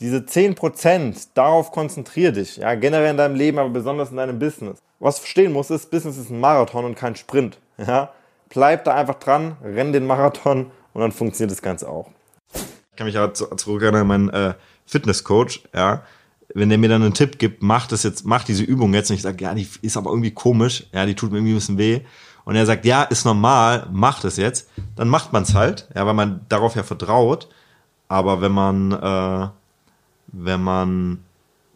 Diese 10%, darauf konzentrier dich. Ja, generell in deinem Leben, aber besonders in deinem Business. Was du verstehen musst, ist, Business ist ein Marathon und kein Sprint. Ja, bleib da einfach dran, renn den Marathon und dann funktioniert das Ganze auch. Ich kann mich ja zu- zurückerinnern an meinen äh, Fitnesscoach, ja. Wenn der mir dann einen Tipp gibt, mach das jetzt, mach diese Übung jetzt und ich sage, ja, die ist aber irgendwie komisch, ja, die tut mir irgendwie ein bisschen weh. Und er sagt, ja, ist normal, mach das jetzt, dann macht man es halt, ja, weil man darauf ja vertraut. Aber wenn man, äh, wenn man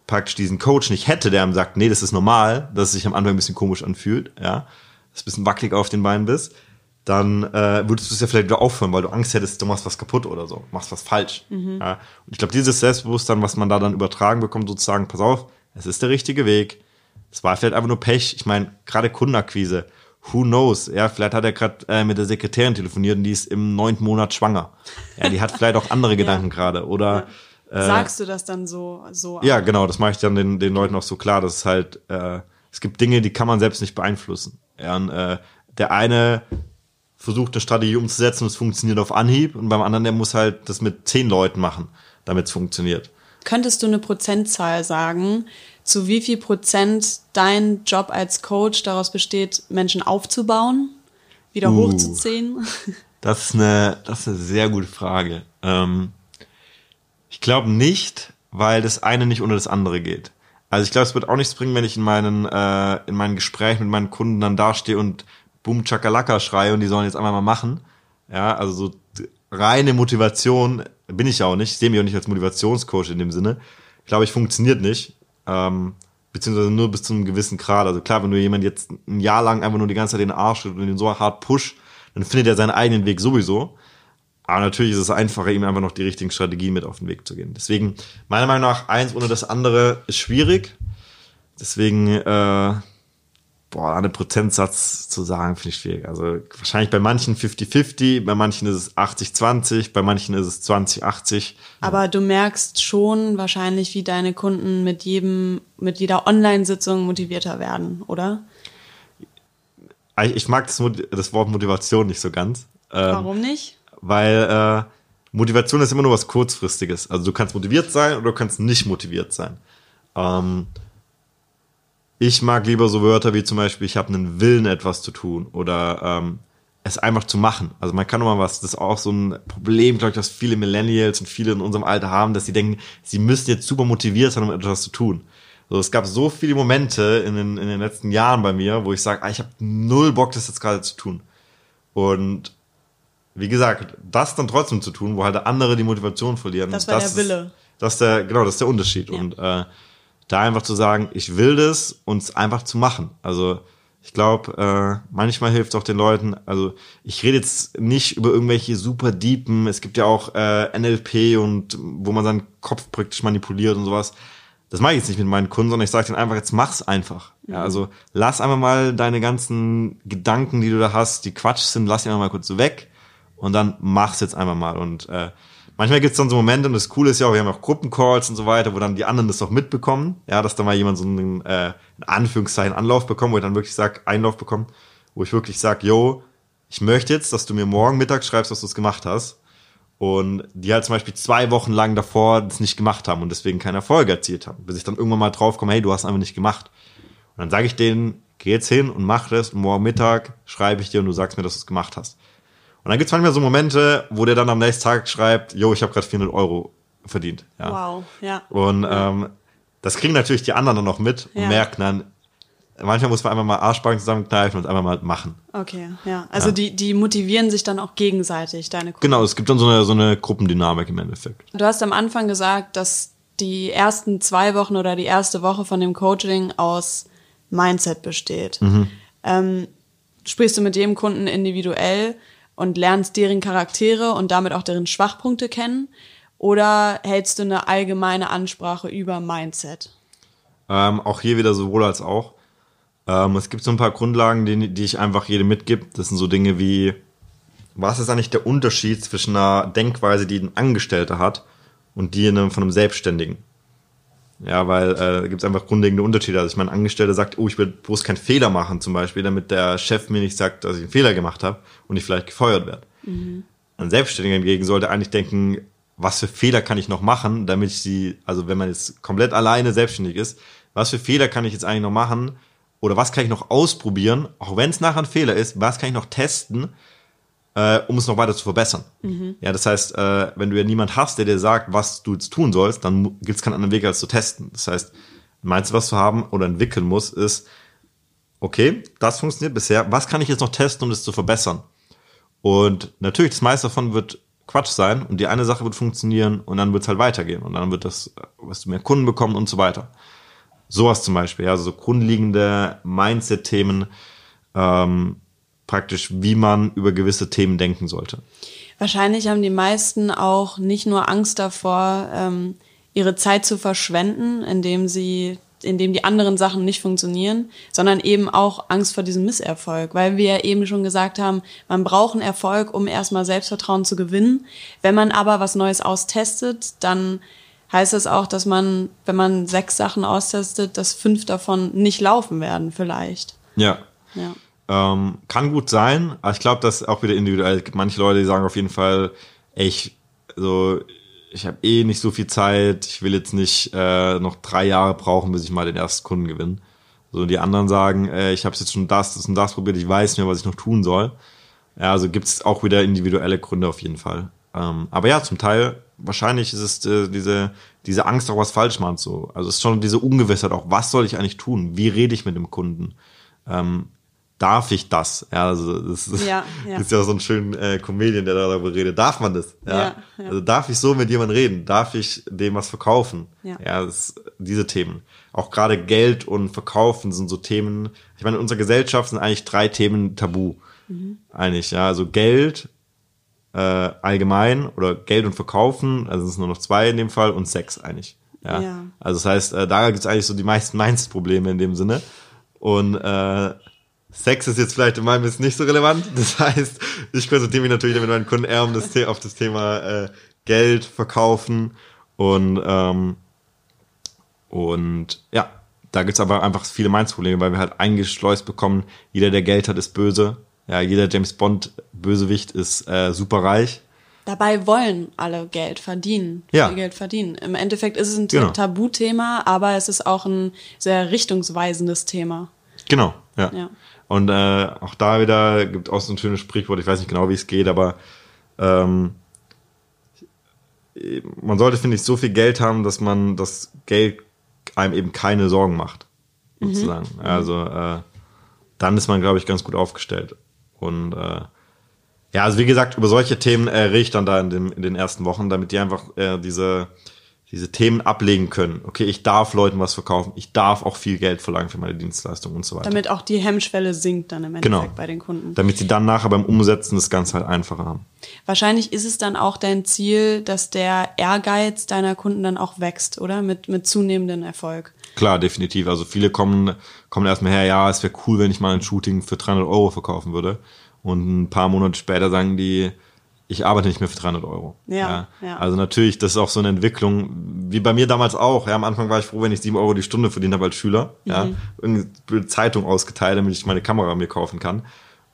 praktisch diesen Coach nicht hätte, der einem sagt, nee, das ist normal, dass es sich am Anfang ein bisschen komisch anfühlt, ja, dass du ein bisschen wackelig auf den Beinen bist, dann äh, würdest du es ja vielleicht wieder aufhören, weil du Angst hättest, du machst was kaputt oder so, machst was falsch. Ja. Und ich glaube, dieses Selbstbewusstsein, was man da dann übertragen bekommt, sozusagen, pass auf, es ist der richtige Weg. Es war vielleicht einfach nur Pech. Ich meine, gerade Kundenakquise, who knows? Ja, vielleicht hat er gerade äh, mit der Sekretärin telefoniert und die ist im neunten Monat schwanger. Ja, die hat vielleicht auch andere Gedanken gerade. Oder Sagst du das dann so? so ja, genau, das mache ich dann den, den Leuten auch so klar, dass es halt, äh, es gibt Dinge, die kann man selbst nicht beeinflussen. Ja, und, äh, der eine versucht eine Strategie umzusetzen und es funktioniert auf Anhieb und beim anderen, der muss halt das mit zehn Leuten machen, damit es funktioniert. Könntest du eine Prozentzahl sagen, zu wie viel Prozent dein Job als Coach daraus besteht, Menschen aufzubauen, wieder Uh. hochzuziehen? Das ist eine, das ist eine sehr gute Frage. Ähm, ich glaube nicht, weil das eine nicht ohne das andere geht. Also ich glaube, es wird auch nichts bringen, wenn ich in meinen, äh, in meinen Gesprächen mit meinen Kunden dann dastehe und Boom Chakalaka schreie und die sollen jetzt einmal mal machen. Ja, also so reine Motivation bin ich ja auch nicht. Ich sehe mich auch nicht als Motivationscoach in dem Sinne. Glaube ich, funktioniert nicht. Ähm, beziehungsweise nur bis zu einem gewissen Grad. Also klar, wenn du jemand jetzt ein Jahr lang einfach nur die ganze Zeit den Arsch und ihn so hart push, dann findet er seinen eigenen Weg sowieso. Aber natürlich ist es einfacher, ihm einfach noch die richtigen Strategien mit auf den Weg zu gehen. Deswegen, meiner Meinung nach, eins ohne das andere ist schwierig. Deswegen, äh, boah, einen Prozentsatz zu sagen, finde ich schwierig. Also wahrscheinlich bei manchen 50-50, bei manchen ist es 80-20, bei manchen ist es 20-80. Aber du merkst schon wahrscheinlich, wie deine Kunden mit jedem, mit jeder Online-Sitzung motivierter werden, oder? Ich mag das, das Wort Motivation nicht so ganz. Ähm, Warum nicht? weil äh, Motivation ist immer nur was kurzfristiges. Also du kannst motiviert sein oder du kannst nicht motiviert sein. Ähm, ich mag lieber so Wörter wie zum Beispiel, ich habe einen Willen, etwas zu tun oder ähm, es einfach zu machen. Also man kann mal was, das ist auch so ein Problem, glaube ich, dass viele Millennials und viele in unserem Alter haben, dass sie denken, sie müssen jetzt super motiviert sein, um etwas zu tun. So, es gab so viele Momente in den, in den letzten Jahren bei mir, wo ich sage, ah, ich habe null Bock, das jetzt gerade zu tun. Und wie gesagt, das dann trotzdem zu tun, wo halt andere die Motivation verlieren. Das war der ist, Wille. Das ist der, genau, das ist der Unterschied. Ja. Und äh, da einfach zu sagen, ich will das und es einfach zu machen. Also ich glaube, äh, manchmal hilft auch den Leuten, also ich rede jetzt nicht über irgendwelche super deepen, es gibt ja auch äh, NLP und wo man seinen Kopf praktisch manipuliert und sowas. Das mache ich jetzt nicht mit meinen Kunden, sondern ich sage denen einfach, jetzt mach's einfach. Ja, also lass einfach mal deine ganzen Gedanken, die du da hast, die Quatsch sind, lass die einfach mal kurz so weg und dann mach's jetzt einfach mal. Und äh, manchmal gibt's dann so Momente, und das Coole ist ja auch, wir haben auch Gruppencalls und so weiter, wo dann die anderen das auch mitbekommen, ja, dass da mal jemand so einen, äh, in Anführungszeichen Anlauf bekommt, wo ich dann wirklich sag, Einlauf bekommt, wo ich wirklich sag, yo, ich möchte jetzt, dass du mir morgen Mittag schreibst, dass du es gemacht hast. Und die halt zum Beispiel zwei Wochen lang davor das nicht gemacht haben und deswegen keine Erfolge erzielt haben. Bis ich dann irgendwann mal draufkomme, hey, du hast einfach nicht gemacht. Und dann sage ich denen, geh jetzt hin und mach das und morgen Mittag schreibe ich dir und du sagst mir, dass du es gemacht hast. Und dann gibt's manchmal so Momente, wo der dann am nächsten Tag schreibt, yo, ich habe gerade 400 Euro verdient. Ja. Wow, ja. Und ähm, das kriegen natürlich die anderen dann noch mit und Ja. merken dann, manchmal muss man einfach mal Arschbacken zusammenkneifen und einfach mal machen. Okay, ja. Also Die, die motivieren sich dann auch gegenseitig, deine Kunden. Genau, es gibt dann so eine, so eine Gruppendynamik im Endeffekt. Du hast am Anfang gesagt, dass die ersten zwei Wochen oder die erste Woche von dem Coaching aus Mindset besteht. Ähm, sprichst du mit jedem Kunden individuell und lernst deren Charaktere und damit auch deren Schwachpunkte kennen? Oder hältst du eine allgemeine Ansprache über Mindset? Ähm, auch hier wieder sowohl als auch. Ähm, es gibt so ein paar Grundlagen, die, die ich einfach jedem mitgebe. Das sind so Dinge wie, was ist eigentlich der Unterschied zwischen einer Denkweise, die ein Angestellter hat und die von einem Selbstständigen? Ja, weil äh, da gibt es einfach grundlegende Unterschiede. Also ich meine, ein Angestellter sagt, oh, ich will bloß keinen Fehler machen zum Beispiel, damit der Chef mir nicht sagt, dass ich einen Fehler gemacht habe und ich vielleicht gefeuert werde. Ein Selbstständiger hingegen sollte eigentlich denken, was für Fehler kann ich noch machen, damit ich sie, also wenn man jetzt komplett alleine selbstständig ist, was für Fehler kann ich jetzt eigentlich noch machen oder was kann ich noch ausprobieren, auch wenn es nachher ein Fehler ist, was kann ich noch testen, äh, um es noch weiter zu verbessern. Ja, das heißt, äh, wenn du ja niemand hast, der dir sagt, was du jetzt tun sollst, dann gibt es keinen anderen Weg, als zu testen. Das heißt, meinst du, was du haben oder entwickeln musst, ist, okay, das funktioniert bisher, was kann ich jetzt noch testen, um das zu verbessern? Und natürlich, das meiste davon wird Quatsch sein und die eine Sache wird funktionieren und dann wird es halt weitergehen und dann wird das, wirst du mehr Kunden bekommen und so weiter. Sowas zum Beispiel, ja, also so grundlegende Mindset-Themen, ähm, praktisch, wie man über gewisse Themen denken sollte. Wahrscheinlich haben die meisten auch nicht nur Angst davor, ähm, ihre Zeit zu verschwenden, indem sie, indem die anderen Sachen nicht funktionieren, sondern eben auch Angst vor diesem Misserfolg, weil wir ja eben schon gesagt haben, man braucht einen Erfolg, um erstmal Selbstvertrauen zu gewinnen. Wenn man aber was Neues austestet, dann heißt das auch, dass man, wenn man sechs Sachen austestet, dass fünf davon nicht laufen werden, vielleicht. Ja. Ja. Ähm, kann gut sein, aber ich glaube, das ist auch wieder individuell. Es gibt manche Leute, die sagen auf jeden Fall, ey, ich, so, ich habe eh nicht so viel Zeit, ich will jetzt nicht äh, noch drei Jahre brauchen, bis ich mal den ersten Kunden gewinne. So, die anderen sagen, äh, ich habe jetzt schon das, das und das probiert, ich weiß nicht mehr, was ich noch tun soll. Ja, also gibt's auch wieder individuelle Gründe auf jeden Fall. Ähm, aber ja, zum Teil, wahrscheinlich ist es äh, diese, diese Angst, auch was falsch machen so. Also es ist schon diese Ungewissheit auch, was soll ich eigentlich tun? Wie rede ich mit dem Kunden? Ähm, darf ich das? Ja, also das ist Ja, ja. ist ja so ein schöner äh, Comedian, der darüber redet. Darf man das? Ja. Ja. Also darf ich so mit jemandem reden? Darf ich dem was verkaufen? Ja. ja das, diese Themen. Auch gerade Geld und Verkaufen sind so Themen. Ich meine, in unserer Gesellschaft sind eigentlich drei Themen tabu. Mhm. Eigentlich, ja. Also Geld, äh, allgemein oder Geld und Verkaufen, also es sind nur noch zwei in dem Fall und Sex eigentlich. Ja. Ja. Also das heißt, äh, da gibt's eigentlich so die meisten Mindset-Probleme in dem Sinne. Und äh, Sex ist jetzt vielleicht in meinem ist nicht so relevant. Das heißt, ich konzentriere mich natürlich mit meinen Kunden eher um das auf das Thema äh, Geld, Verkaufen und ähm, und ja, da gibt's aber einfach viele Mindset-Probleme, weil wir halt eingeschleust bekommen, jeder, der Geld hat, ist böse. Ja, jeder James Bond Bösewicht ist äh, super reich. Dabei wollen alle Geld verdienen, Ja. Geld verdienen. Im Endeffekt ist es ein Genau. Tabuthema, aber es ist auch ein sehr richtungsweisendes Thema. Genau, ja. Ja. Und äh, auch da wieder gibt auch so ein schönes Sprichwort, ich weiß nicht genau, wie es geht, aber ähm, man sollte, finde ich, so viel Geld haben, dass man das Geld einem eben keine Sorgen macht. Sozusagen. Also äh, dann ist man, glaube ich, ganz gut aufgestellt. Und äh, ja, also wie gesagt, über solche Themen äh, rede ich dann da in, dem, in den ersten Wochen, damit die einfach äh, diese, diese Themen ablegen können. Okay, ich darf Leuten was verkaufen, ich darf auch viel Geld verlangen für meine Dienstleistung und so weiter. Damit auch die Hemmschwelle sinkt dann im Endeffekt Genau. bei den Kunden. Damit sie dann nachher beim Umsetzen das Ganze halt einfacher haben. Wahrscheinlich ist es dann auch dein Ziel, dass der Ehrgeiz deiner Kunden dann auch wächst, oder? Mit, mit zunehmendem Erfolg. Klar, definitiv. Also viele kommen, kommen erstmal her, ja, es wäre cool, wenn ich mal ein Shooting für 300 Euro verkaufen würde. Und ein paar Monate später sagen die, ich arbeite nicht mehr für 300 Euro. Ja, ja. Also natürlich, das ist auch so eine Entwicklung, wie bei mir damals auch. Ja, am Anfang war ich froh, wenn ich 7 Euro die Stunde verdient habe als Schüler. Ja, Mhm. irgendeine blöde Zeitung ausgeteilt, damit ich meine Kamera mir kaufen kann.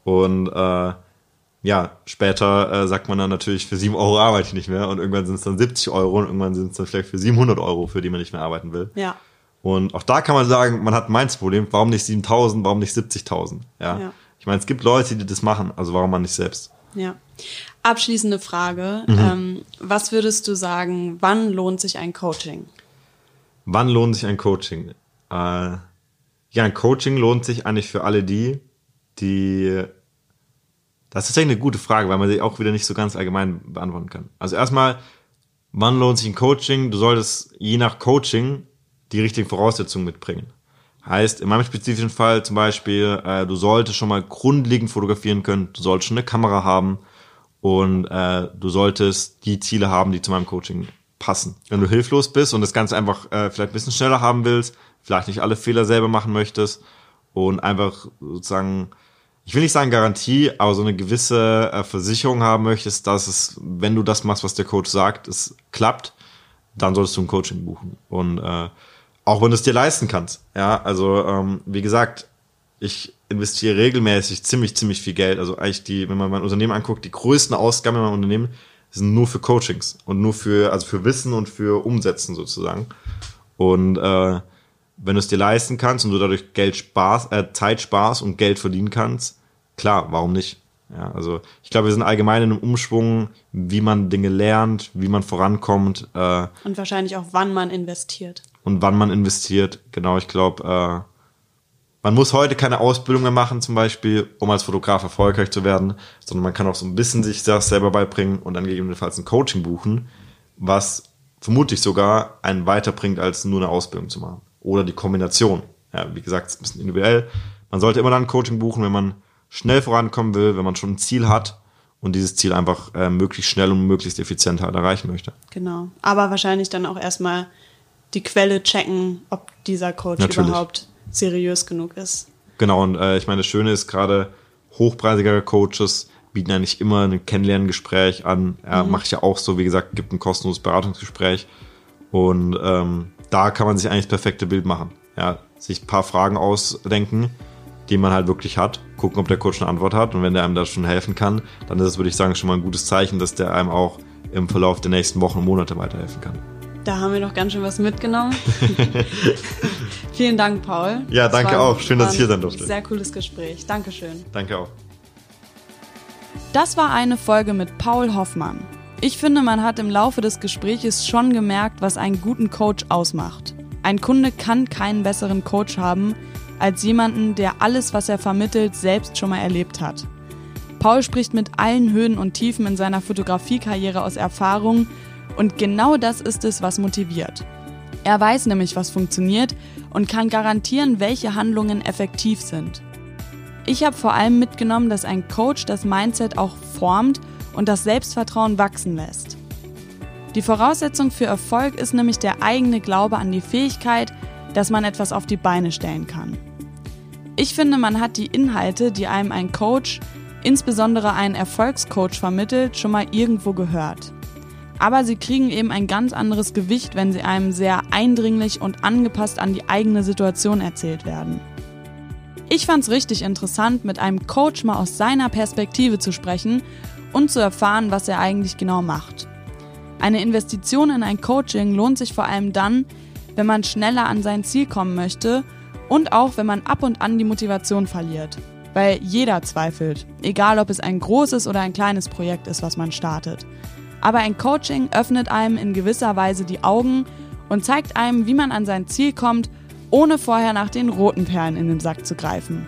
Und äh, ja, später äh, sagt man dann natürlich, für 7 Euro arbeite ich nicht mehr. Und irgendwann sind es dann 70 Euro und irgendwann sind es dann vielleicht für 700 Euro, für die man nicht mehr arbeiten will. Ja. Und auch da kann man sagen, man hat ein Mindsproblem. Warum nicht 7000, warum nicht 70.000? Ja. Ja. Ich meine, es gibt Leute, die das machen. Also warum man nicht selbst? Ja. Abschließende Frage. Mhm. Ähm, was würdest du sagen, wann lohnt sich ein Coaching? Wann lohnt sich ein Coaching? Äh, ja, ein Coaching lohnt sich eigentlich für alle die, die. Das ist tatsächlich eine gute Frage, weil man sie auch wieder nicht so ganz allgemein beantworten kann. Also erstmal, wann lohnt sich ein Coaching? Du solltest je nach Coaching die richtigen Voraussetzungen mitbringen. Heißt, in meinem spezifischen Fall zum Beispiel, äh, du solltest schon mal grundlegend fotografieren können, du solltest schon eine Kamera haben und äh, du solltest die Ziele haben, die zu meinem Coaching passen. Wenn du hilflos bist und das Ganze einfach äh, vielleicht ein bisschen schneller haben willst, vielleicht nicht alle Fehler selber machen möchtest und einfach sozusagen, ich will nicht sagen Garantie, aber so eine gewisse äh, Versicherung haben möchtest, dass es, wenn du das machst, was der Coach sagt, es klappt, dann solltest du ein Coaching buchen. Und äh, auch wenn du es dir leisten kannst. Ja, also ähm, wie gesagt, ich investiere regelmäßig ziemlich, ziemlich viel Geld. Also eigentlich die, wenn man mein Unternehmen anguckt, die größten Ausgaben in meinem Unternehmen sind nur für Coachings und nur für, also für Wissen und für Umsetzen sozusagen. Und äh, wenn du es dir leisten kannst und du dadurch Geld sparst, äh, Zeit sparst und Geld verdienen kannst, klar, warum nicht? Ja, also ich glaube, wir sind allgemein in einem Umschwung, wie man Dinge lernt, wie man vorankommt äh, Und wahrscheinlich auch, wann man investiert. und wann man investiert. Genau, ich glaube, äh, man muss heute keine Ausbildung mehr machen, zum Beispiel, um als Fotograf erfolgreich zu werden, sondern man kann auch so ein bisschen sich das selber beibringen und dann gegebenenfalls ein Coaching buchen, was vermutlich sogar einen weiterbringt, als nur eine Ausbildung zu machen. Oder die Kombination. Ja, wie gesagt, es ist ein bisschen individuell. Man sollte immer dann ein Coaching buchen, wenn man schnell vorankommen will, wenn man schon ein Ziel hat und dieses Ziel einfach äh, möglichst schnell und möglichst effizient halt erreichen möchte. Genau. Aber wahrscheinlich dann auch erstmal die Quelle checken, ob dieser Coach Natürlich. überhaupt seriös genug ist. Genau, und äh, ich meine, das Schöne ist gerade, hochpreisigere Coaches bieten eigentlich immer ein Kennenlerngespräch an. Ja, Mache ich ja auch so, wie gesagt, gibt ein kostenloses Beratungsgespräch. Und ähm, da kann man sich eigentlich das perfekte Bild machen. Ja, sich ein paar Fragen ausdenken, die man halt wirklich hat, gucken, ob der Coach eine Antwort hat. Und wenn der einem da schon helfen kann, dann ist es, würde ich sagen, schon mal ein gutes Zeichen, dass der einem auch im Verlauf der nächsten Wochen und Monate weiterhelfen kann. Da haben wir doch ganz schön was mitgenommen. Vielen Dank, Paul. Ja, Es danke auch. Schön, dass ich hier ein sein durfte. Sehr cooles Gespräch. Dankeschön. Danke auch. Das war eine Folge mit Paul Hoffmann. Ich finde, man hat im Laufe des Gespräches schon gemerkt, was einen guten Coach ausmacht. Ein Kunde kann keinen besseren Coach haben als jemanden, der alles, was er vermittelt, selbst schon mal erlebt hat. Paul spricht mit allen Höhen und Tiefen in seiner Fotografiekarriere aus Erfahrung und genau das ist es, was motiviert. Er weiß nämlich, was funktioniert und kann garantieren, welche Handlungen effektiv sind. Ich habe vor allem mitgenommen, dass ein Coach das Mindset auch formt und das Selbstvertrauen wachsen lässt. Die Voraussetzung für Erfolg ist nämlich der eigene Glaube an die Fähigkeit, dass man etwas auf die Beine stellen kann. Ich finde, man hat die Inhalte, die einem ein Coach, insbesondere ein Erfolgscoach vermittelt, schon mal irgendwo gehört. Aber sie kriegen eben ein ganz anderes Gewicht, wenn sie einem sehr eindringlich und angepasst an die eigene Situation erzählt werden. Ich fand's richtig interessant, mit einem Coach mal aus seiner Perspektive zu sprechen und zu erfahren, was er eigentlich genau macht. Eine Investition in ein Coaching lohnt sich vor allem dann, wenn man schneller an sein Ziel kommen möchte und auch wenn man ab und an die Motivation verliert. Weil jeder zweifelt, egal ob es ein großes oder ein kleines Projekt ist, was man startet. Aber ein Coaching öffnet einem in gewisser Weise die Augen und zeigt einem, wie man an sein Ziel kommt, ohne vorher nach den roten Perlen in den Sack zu greifen.